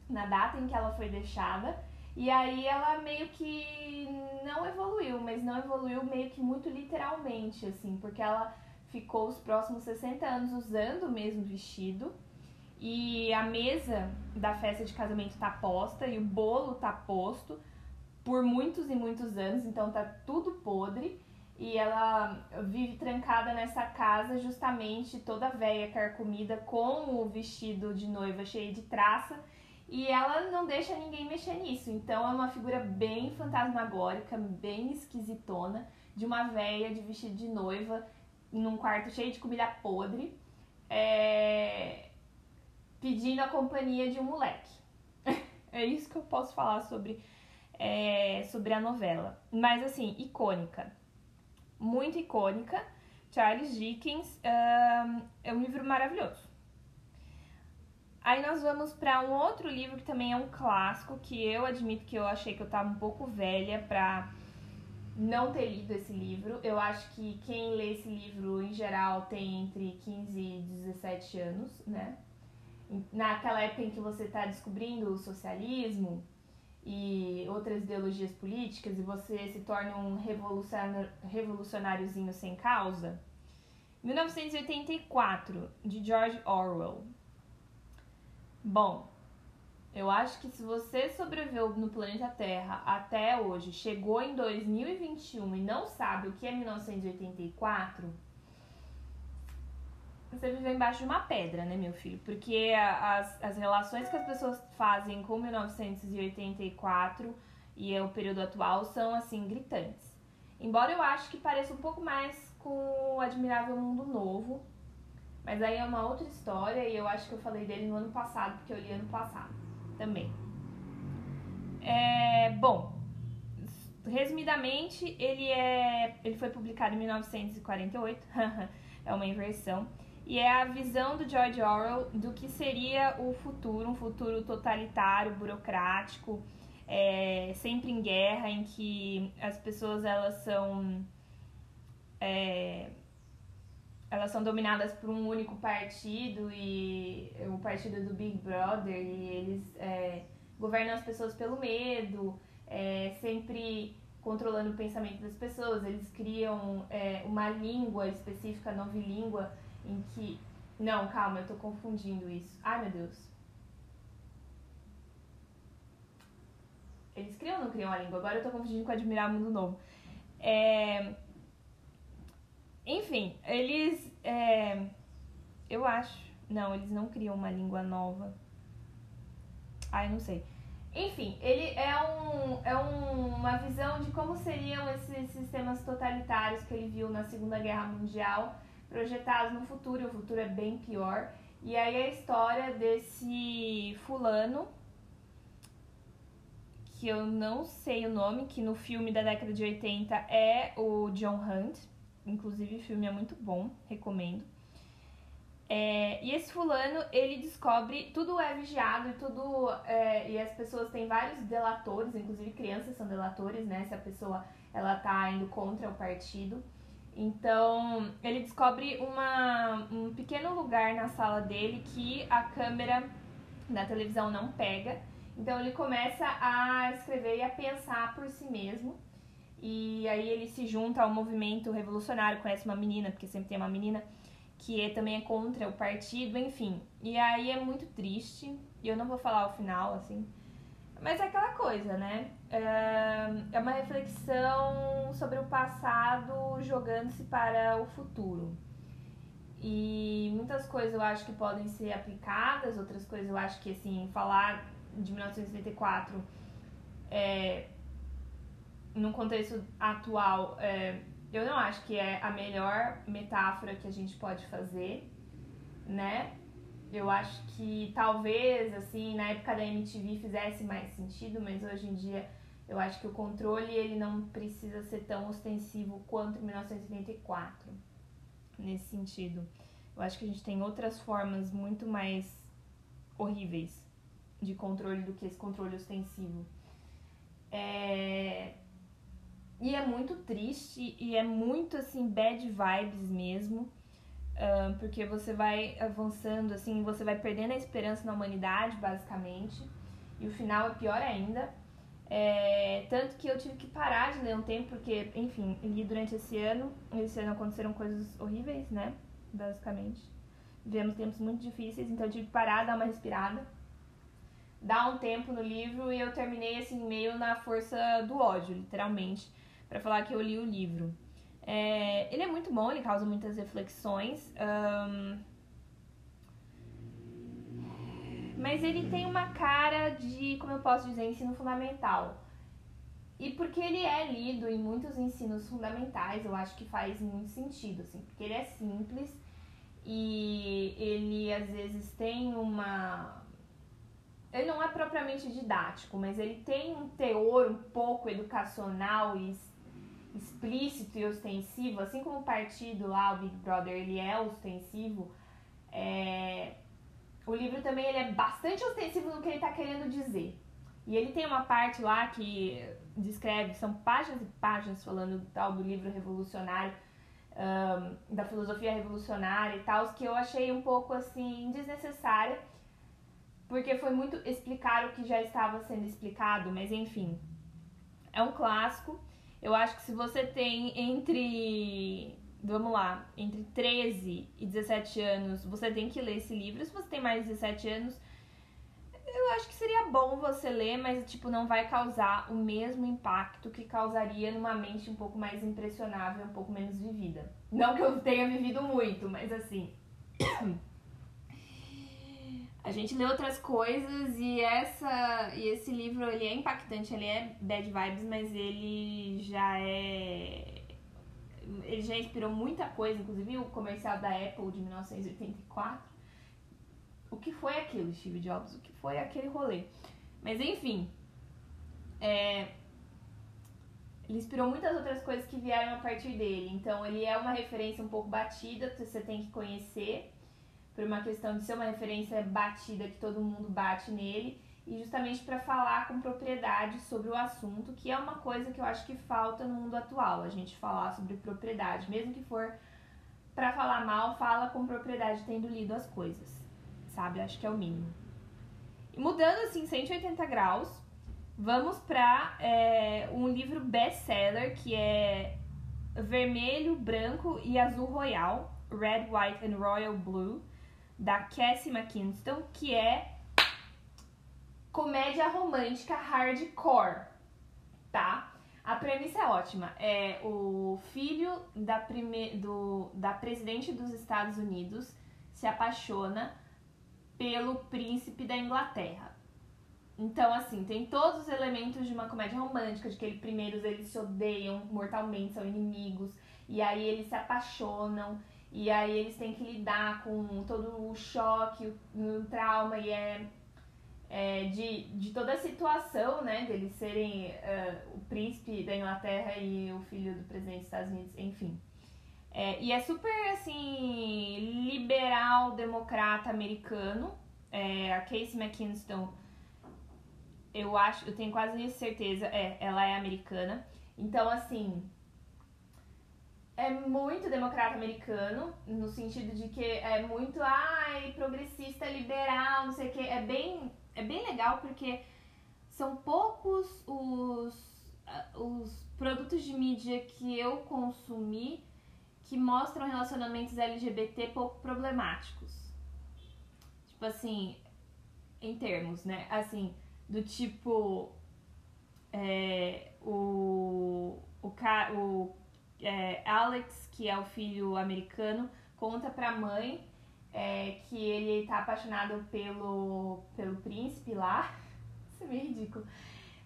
na data em que ela foi deixada. E aí ela meio que não evoluiu, mas não evoluiu meio que muito literalmente, assim, porque ela ficou os próximos 60 anos usando o mesmo vestido e a mesa da festa de casamento tá posta e o bolo tá posto por muitos e muitos anos, então tá tudo podre. E ela vive trancada nessa casa, justamente toda velha, carcomida, com o vestido de noiva cheio de traça. E ela não deixa ninguém mexer nisso. Então é uma figura bem fantasmagórica, bem esquisitona, de uma velha de vestido de noiva, num quarto cheio de comida podre. É pedindo a companhia de um moleque. é isso que eu posso falar sobre, é, sobre a novela. Mas assim, icônica. Muito icônica. Charles Dickens é um livro maravilhoso. Aí nós vamos para um outro livro que também é um clássico, que eu admito que eu achei que eu tava um pouco velha para não ter lido esse livro. Eu acho que quem lê esse livro em geral tem entre 15 e 17 anos, né? Naquela época em que você está descobrindo o socialismo e outras ideologias políticas e você se torna um revolucionáriozinho sem causa. 1984, de George Orwell. Bom, eu acho que se você sobreviveu no planeta Terra até hoje, chegou em 2021 e não sabe o que é 1984, você viveu embaixo de uma pedra, né, meu filho? Porque as, as relações que as pessoas fazem com 1984 e o período atual são, assim, gritantes. Embora eu acho que pareça um pouco mais com o Admirável Mundo Novo, mas aí é uma outra história e eu acho que eu falei dele no ano passado, porque eu li ano passado também. É, bom, resumidamente, ele, é, ele foi publicado em 1948, é uma inversão e é a visão do George Orwell do que seria o futuro, um futuro totalitário, burocrático, é, sempre em guerra, em que as pessoas elas são é, elas são dominadas por um único partido e o partido do Big Brother e eles é, governam as pessoas pelo medo, é, sempre controlando o pensamento das pessoas. Eles criam é, uma língua específica, novilíngua, em que. Não, calma, eu tô confundindo isso. Ai meu Deus. Eles criam ou não criam a língua? Agora eu tô confundindo com Admirar Mundo Novo. É... Enfim, eles. É... Eu acho. Não, eles não criam uma língua nova. Ai, não sei. Enfim, ele é, um, é um, uma visão de como seriam esses sistemas totalitários que ele viu na Segunda Guerra Mundial, projetados no futuro, e o futuro é bem pior. E aí a história desse fulano, que eu não sei o nome, que no filme da década de 80 é o John Hunt. Inclusive o filme é muito bom, recomendo. É, e esse fulano, ele descobre, tudo é vigiado e tudo. É, e as pessoas têm vários delatores, inclusive crianças são delatores, né? Se a pessoa ela tá indo contra o partido. Então, ele descobre uma, um pequeno lugar na sala dele que a câmera da televisão não pega. Então, ele começa a escrever e a pensar por si mesmo. E aí ele se junta ao movimento revolucionário, conhece uma menina, porque sempre tem uma menina que é, também é contra o partido, enfim. E aí é muito triste, e eu não vou falar o final, assim. Mas é aquela coisa, né? É, é uma reflexão sobre o passado jogando-se para o futuro. E muitas coisas eu acho que podem ser aplicadas, outras coisas eu acho que, assim, falar de 1984 é, num contexto atual é, eu não acho que é a melhor metáfora que a gente pode fazer, né? Eu acho que talvez, assim, na época da MTV fizesse mais sentido, mas hoje em dia eu acho que o controle ele não precisa ser tão ostensivo quanto em 1984, nesse sentido. Eu acho que a gente tem outras formas muito mais horríveis de controle do que esse controle ostensivo. É, e é muito triste e é muito assim bad vibes mesmo. Porque você vai avançando, assim, você vai perdendo a esperança na humanidade, basicamente. E o final é pior ainda. É, tanto que eu tive que parar de ler um tempo, porque, enfim, li durante esse ano. Esse ano aconteceram coisas horríveis, né? Basicamente. Vivemos tempos muito difíceis, então eu tive que parar, dar uma respirada. Dar um tempo no livro e eu terminei, assim, meio na força do ódio, literalmente para falar que eu li o livro. É, ele é muito bom, ele causa muitas reflexões. Um, mas ele tem uma cara de, como eu posso dizer, ensino fundamental. E porque ele é lido em muitos ensinos fundamentais, eu acho que faz muito sentido, assim, porque ele é simples e ele às vezes tem uma. Ele não é propriamente didático, mas ele tem um teor um pouco educacional e explícito e ostensivo, assim como o partido lá, o Big Brother, ele é ostensivo, é... o livro também ele é bastante ostensivo no que ele está querendo dizer. E ele tem uma parte lá que descreve, são páginas e páginas falando tal do livro revolucionário, um, da filosofia revolucionária e tal, que eu achei um pouco assim desnecessária, porque foi muito explicar o que já estava sendo explicado, mas enfim, é um clássico. Eu acho que se você tem entre. Vamos lá, entre 13 e 17 anos, você tem que ler esse livro. Se você tem mais de 17 anos, eu acho que seria bom você ler, mas tipo, não vai causar o mesmo impacto que causaria numa mente um pouco mais impressionável, um pouco menos vivida. Não que eu tenha vivido muito, mas assim. A gente lê outras coisas e essa e esse livro ele é impactante, ele é bad vibes, mas ele já é ele já inspirou muita coisa, inclusive o comercial da Apple de 1984. O que foi aquilo, Steve Jobs? O que foi aquele rolê? Mas enfim, é, ele inspirou muitas outras coisas que vieram a partir dele. Então ele é uma referência um pouco batida, você tem que conhecer por uma questão de ser uma referência batida que todo mundo bate nele. e justamente para falar com propriedade sobre o assunto, que é uma coisa que eu acho que falta no mundo atual, a gente falar sobre propriedade, mesmo que for para falar mal, fala com propriedade tendo lido as coisas, sabe? Acho que é o mínimo. E mudando assim 180 graus, vamos para é, um livro best-seller que é Vermelho, Branco e Azul Royal, Red, White and Royal Blue, da Cassie McKinston, que é comédia romântica hardcore, tá? A premissa é ótima. É o filho da, prime... do... da presidente dos Estados Unidos se apaixona pelo príncipe da Inglaterra. Então, assim, tem todos os elementos de uma comédia romântica, de que ele, primeiros eles se odeiam mortalmente, são inimigos, e aí eles se apaixonam, e aí eles têm que lidar com todo o choque, o, o trauma, e é é, de, de toda a situação, né, deles serem uh, o príncipe da Inglaterra e o filho do presidente dos Estados Unidos, enfim. É, e é super, assim, liberal, democrata, americano. É, a Casey McKinston, eu acho, eu tenho quase certeza, é, ela é americana. Então, assim, é muito democrata americano, no sentido de que é muito, ai, progressista, liberal, não sei o que, é bem é bem legal porque são poucos os, os produtos de mídia que eu consumi que mostram relacionamentos LGBT pouco problemáticos. Tipo assim, em termos, né? Assim, do tipo. É, o o, o é, Alex, que é o filho americano, conta pra mãe é, que ele tá apaixonado pelo, pelo príncipe lá. Isso é meio ridículo.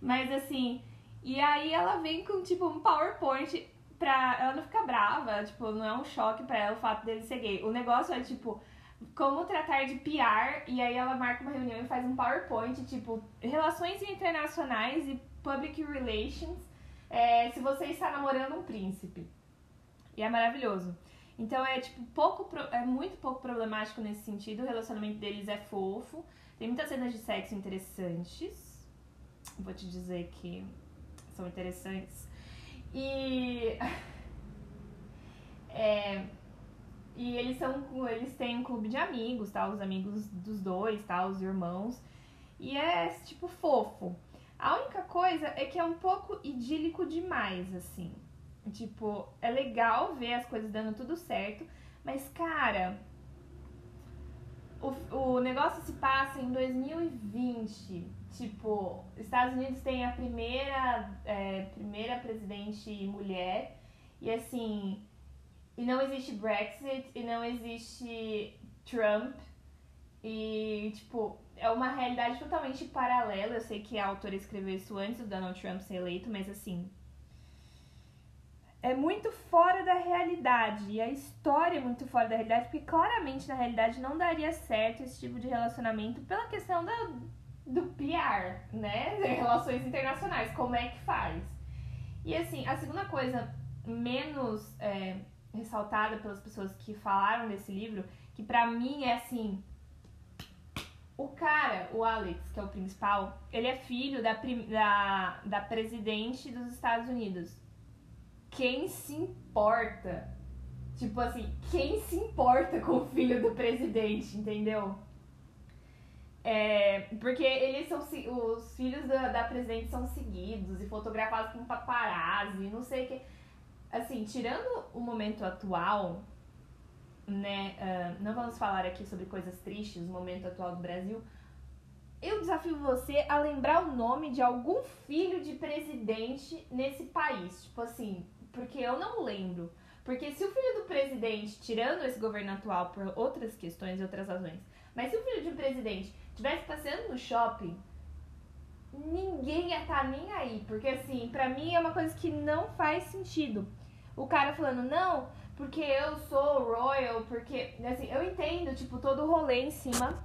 Mas assim, e aí ela vem com tipo um PowerPoint pra ela não ficar brava, tipo, não é um choque pra ela o fato dele ser gay. O negócio é tipo, como tratar de PR, e aí ela marca uma reunião e faz um PowerPoint, tipo, relações internacionais e public relations, é, se você está namorando um príncipe. E é maravilhoso. Então é tipo pouco é muito pouco problemático nesse sentido. O relacionamento deles é fofo. Tem muitas cenas de sexo interessantes. Vou te dizer que são interessantes. E é, e eles são eles têm um clube de amigos, tá? Os amigos dos dois, tá? Os irmãos. E é tipo fofo. A única coisa é que é um pouco idílico demais, assim. Tipo, é legal ver as coisas dando tudo certo, mas cara, o, o negócio se passa em 2020. Tipo, Estados Unidos tem a primeira, é, primeira presidente mulher, e assim, e não existe Brexit, e não existe Trump, e tipo, é uma realidade totalmente paralela. Eu sei que a autora escreveu isso antes do Donald Trump ser eleito, mas assim, é muito fora da realidade. E a história é muito fora da realidade, porque claramente na realidade não daria certo esse tipo de relacionamento pela questão da, do PR, né? Relações internacionais, como é que faz. E assim, a segunda coisa menos é, ressaltada pelas pessoas que falaram desse livro, que pra mim é assim. O cara, o Alex, que é o principal, ele é filho da, da, da presidente dos Estados Unidos quem se importa? Tipo assim, quem se importa com o filho do presidente, entendeu? É, porque eles são os filhos da, da presidente são seguidos e fotografados com paparazzi, não sei o que. Assim, tirando o momento atual, né? Uh, não vamos falar aqui sobre coisas tristes, o momento atual do Brasil. Eu desafio você a lembrar o nome de algum filho de presidente nesse país. Tipo assim, porque eu não lembro. Porque se o filho do presidente, tirando esse governo atual por outras questões e outras razões, mas se o filho de um presidente estivesse passeando no shopping, ninguém ia estar tá nem aí. Porque assim, pra mim é uma coisa que não faz sentido. O cara falando, não, porque eu sou royal, porque. Assim, eu entendo, tipo, todo o rolê em cima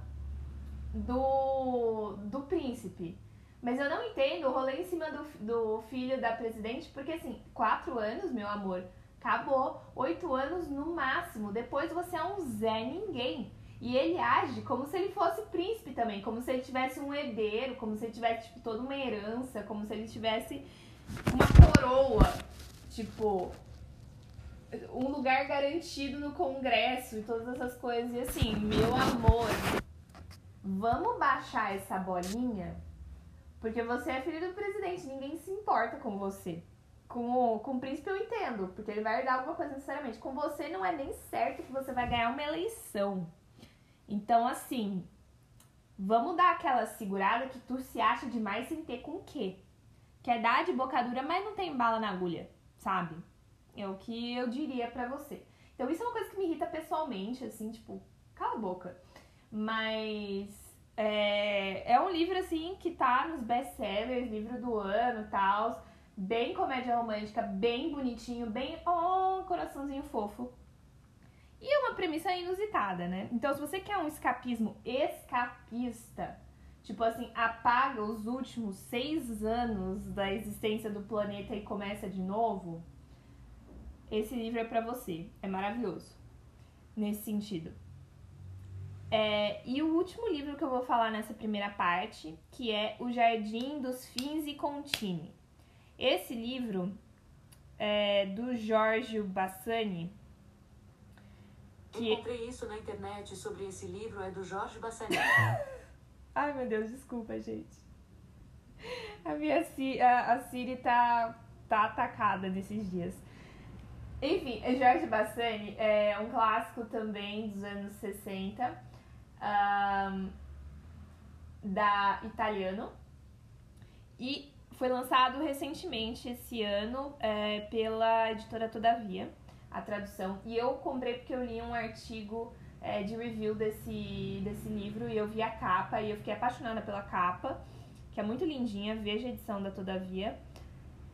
do, do príncipe. Mas eu não entendo o rolê em cima do, do filho da presidente, porque assim, quatro anos, meu amor, acabou. Oito anos no máximo. Depois você é um Zé Ninguém. E ele age como se ele fosse príncipe também, como se ele tivesse um herdeiro, como se ele tivesse tipo, toda uma herança, como se ele tivesse uma coroa, tipo, um lugar garantido no Congresso e todas essas coisas. E assim, meu amor, vamos baixar essa bolinha? Porque você é filho do presidente, ninguém se importa com você. Com o, com o príncipe eu entendo, porque ele vai herdar alguma coisa necessariamente. Com você não é nem certo que você vai ganhar uma eleição. Então, assim, vamos dar aquela segurada que tu se acha demais sem ter com o quê? Quer dar de bocadura, mas não tem bala na agulha, sabe? É o que eu diria pra você. Então, isso é uma coisa que me irrita pessoalmente, assim, tipo, cala a boca. Mas é, é um livro, assim, que tá nos best-sellers, livro do ano e tal. Bem comédia romântica, bem bonitinho, bem. Oh, coraçãozinho fofo. E é uma premissa inusitada, né? Então, se você quer um escapismo escapista, tipo assim, apaga os últimos seis anos da existência do planeta e começa de novo, esse livro é para você. É maravilhoso nesse sentido. É, e o último livro que eu vou falar nessa primeira parte, que é O Jardim dos Fins e Contini. Esse livro é do Giorgio Bassani, que... Encontrei isso na internet sobre esse livro, é do Jorge Bassani. Ai, meu Deus, desculpa, gente. A minha a, a Siri tá, tá atacada nesses dias. Enfim, Jorge Bassani é um clássico também dos anos 60, um, da Italiano. E foi lançado recentemente esse ano é, pela editora Todavia a tradução. E eu comprei porque eu li um artigo é, de review desse, desse livro e eu vi a capa e eu fiquei apaixonada pela capa, que é muito lindinha, veja a edição da Todavia.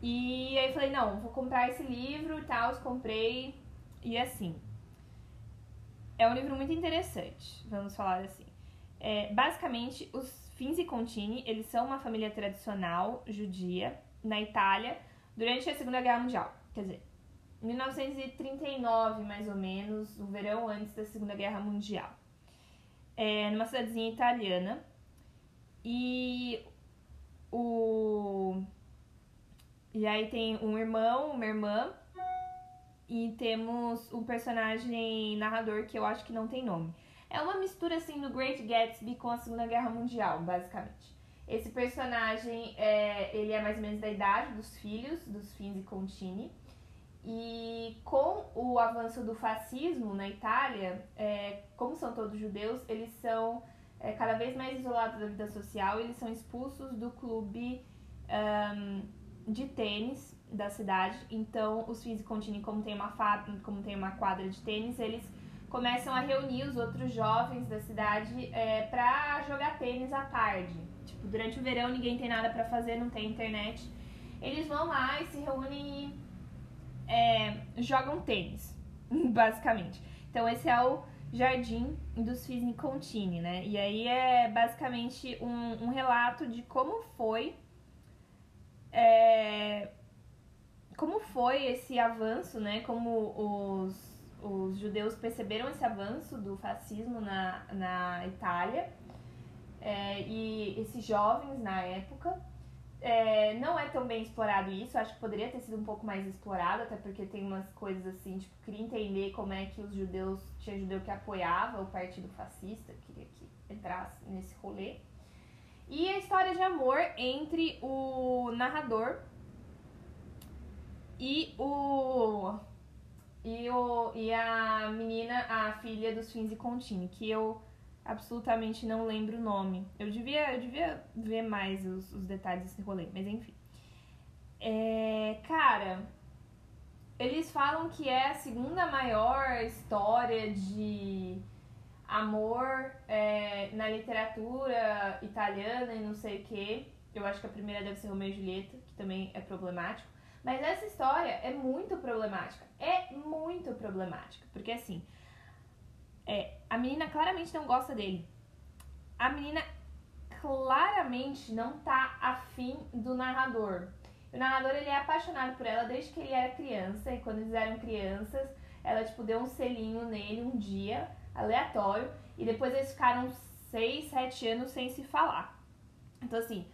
E aí falei, não, vou comprar esse livro e tal, comprei. E assim, é um livro muito interessante, vamos falar assim. É, basicamente, os Fins e Contini, eles são uma família tradicional judia na Itália durante a Segunda Guerra Mundial. Quer dizer, 1939, mais ou menos, o verão antes da Segunda Guerra Mundial. É, numa cidadezinha italiana. E o. E aí tem um irmão, uma irmã. E temos um personagem narrador que eu acho que não tem nome. É uma mistura assim do Great Gatsby com a Segunda Guerra Mundial, basicamente. Esse personagem, é, ele é mais ou menos da idade dos filhos, dos Fins e Contini. E com o avanço do fascismo na Itália, é, como são todos judeus, eles são é, cada vez mais isolados da vida social, eles são expulsos do clube um, de tênis da cidade. Então, os fins e contini, como tem uma como tem uma quadra de tênis, eles começam a reunir os outros jovens da cidade é, para jogar tênis à tarde. Tipo, durante o verão ninguém tem nada para fazer, não tem internet. Eles vão lá e se reúnem e é, jogam tênis, basicamente. Então esse é o Jardim dos Fisni Contini, né? E aí é basicamente um, um relato de como foi é, como foi esse avanço, né? Como os, os judeus perceberam esse avanço do fascismo na, na Itália é, e esses jovens na época é, não é tão bem explorado isso, acho que poderia ter sido um pouco mais explorado, até porque tem umas coisas assim, tipo, queria entender como é que os judeus, tinha judeu que apoiava o partido fascista, queria que entrasse nesse rolê. E a história de amor entre o narrador e o e, o, e a menina, a filha dos Fins e Contini, que eu absolutamente não lembro o nome. Eu devia, eu devia ver mais os, os detalhes desse rolê, mas enfim. É, cara, eles falam que é a segunda maior história de amor é, na literatura italiana e não sei o que. Eu acho que a primeira deve ser Romeo e Julieta, que também é problemático. Mas essa história é muito problemática. É muito problemática. Porque assim, é, a menina claramente não gosta dele. A menina claramente não tá afim do narrador. O narrador ele é apaixonado por ela desde que ele era criança e quando eles eram crianças ela, tipo, deu um selinho nele um dia, aleatório, e depois eles ficaram seis, sete anos sem se falar. Então, assim,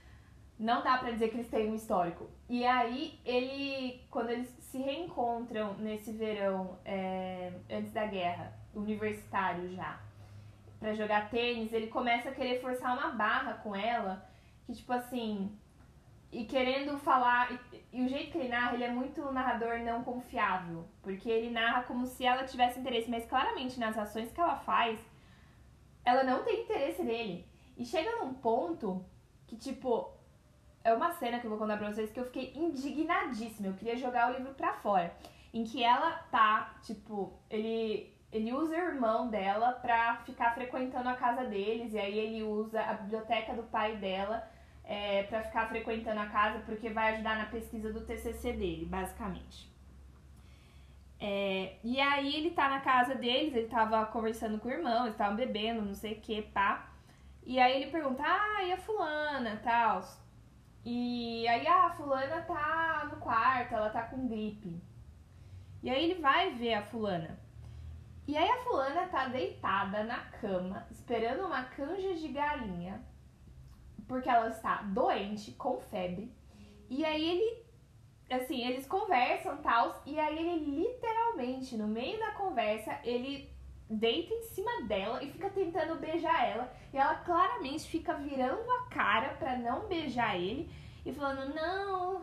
não dá pra dizer que eles têm um histórico. E aí, ele, quando eles se reencontram nesse verão, é, antes da guerra, universitário já, para jogar tênis, ele começa a querer forçar uma barra com ela, que tipo assim, e querendo falar, e, e, o jeito que ele narra, ele é muito narrador não confiável, porque ele narra como se ela tivesse interesse, mas claramente nas ações que ela faz, ela não tem interesse nele. E chega num ponto que, tipo, é uma cena que eu vou contar pra vocês que eu fiquei indignadíssima. Eu queria jogar o livro pra fora. Em que ela tá, tipo, ele, ele usa o irmão dela pra ficar frequentando a casa deles. E aí ele usa a biblioteca do pai dela é, pra ficar frequentando a casa porque vai ajudar na pesquisa do TCC dele, basicamente. É, e aí ele tá na casa deles, ele tava conversando com o irmão, eles estavam bebendo, não sei o que, pá. E aí ele pergunta, ah, e a fulana, tal. E aí a ah, fulana tá no quarto, ela tá com gripe. E aí ele vai ver a fulana. E aí a fulana tá deitada na cama, esperando uma canja de galinha, porque ela está doente, com febre. E aí ele, assim, eles conversam tal, e aí ele literalmente, no meio da conversa, ele deita em cima dela e fica tentando beijar ela. E ela claramente fica virando a cara para não beijar ele e falando não,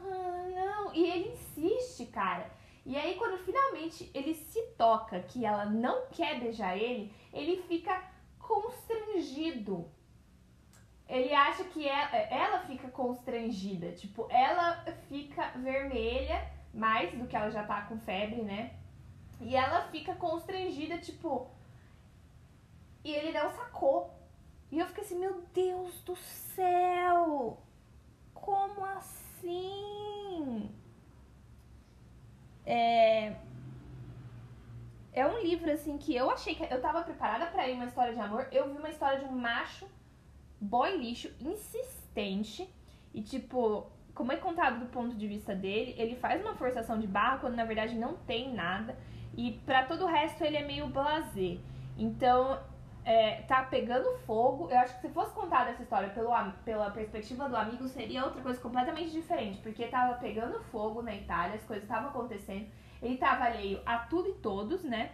não. E ele insiste, cara. E aí quando finalmente ele se toca que ela não quer beijar ele, ele fica constrangido. Ele acha que ela, é, ela fica constrangida, tipo, ela fica vermelha mais do que ela já tá com febre, né? E ela fica constrangida, tipo, e ele não sacou. E eu fiquei assim, meu Deus do céu! Como assim? É. É um livro assim que eu achei que eu tava preparada para ir uma história de amor. Eu vi uma história de um macho boy lixo insistente e tipo, como é contado do ponto de vista dele, ele faz uma forçação de barra quando na verdade não tem nada e para todo o resto ele é meio blasé. Então, é, tá pegando fogo. Eu acho que se fosse contada essa história pelo, pela perspectiva do amigo, seria outra coisa completamente diferente. Porque tava pegando fogo na Itália, as coisas estavam acontecendo. Ele tava alheio a tudo e todos, né?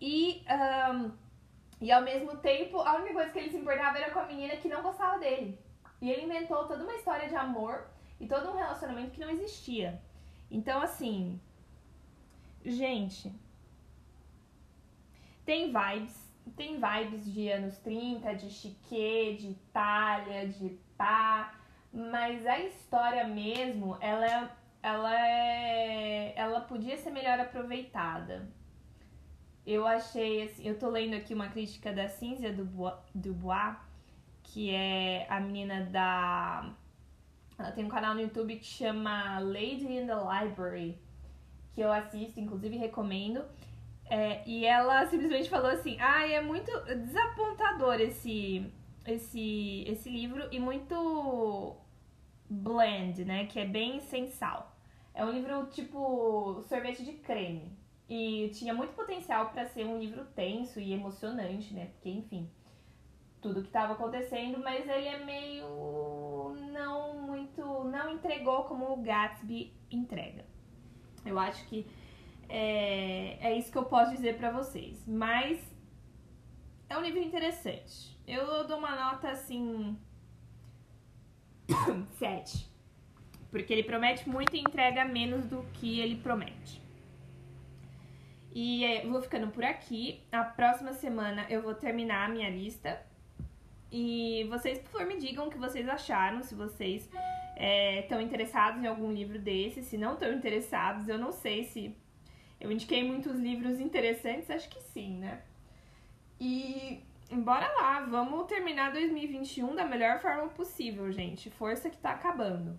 E, um, e ao mesmo tempo, a única coisa que ele se importava era com a menina que não gostava dele. E ele inventou toda uma história de amor e todo um relacionamento que não existia. Então, assim. Gente. Tem vibes tem vibes de anos 30, de chique, de Itália, de pá, mas a história mesmo, ela ela é, ela podia ser melhor aproveitada. Eu achei, assim, eu tô lendo aqui uma crítica da Cínzia Dubois, que é a menina da ela tem um canal no YouTube que chama Lady in the Library, que eu assisto, inclusive recomendo. É, e ela simplesmente falou assim: ah, é muito desapontador esse, esse, esse livro e muito blend, né? Que é bem sem sal. É um livro tipo sorvete de creme. E tinha muito potencial para ser um livro tenso e emocionante, né? Porque, enfim, tudo que estava acontecendo, mas ele é meio. não muito. não entregou como o Gatsby entrega. Eu acho que é, é isso que eu posso dizer para vocês. Mas é um livro interessante. Eu dou uma nota assim. 7. Porque ele promete muito e entrega menos do que ele promete. E é, vou ficando por aqui. A próxima semana eu vou terminar a minha lista. E vocês, por favor, me digam o que vocês acharam. Se vocês estão é, interessados em algum livro desse. Se não estão interessados, eu não sei se eu indiquei muitos livros interessantes, acho que sim, né? E bora lá, vamos terminar 2021 da melhor forma possível, gente. Força que tá acabando.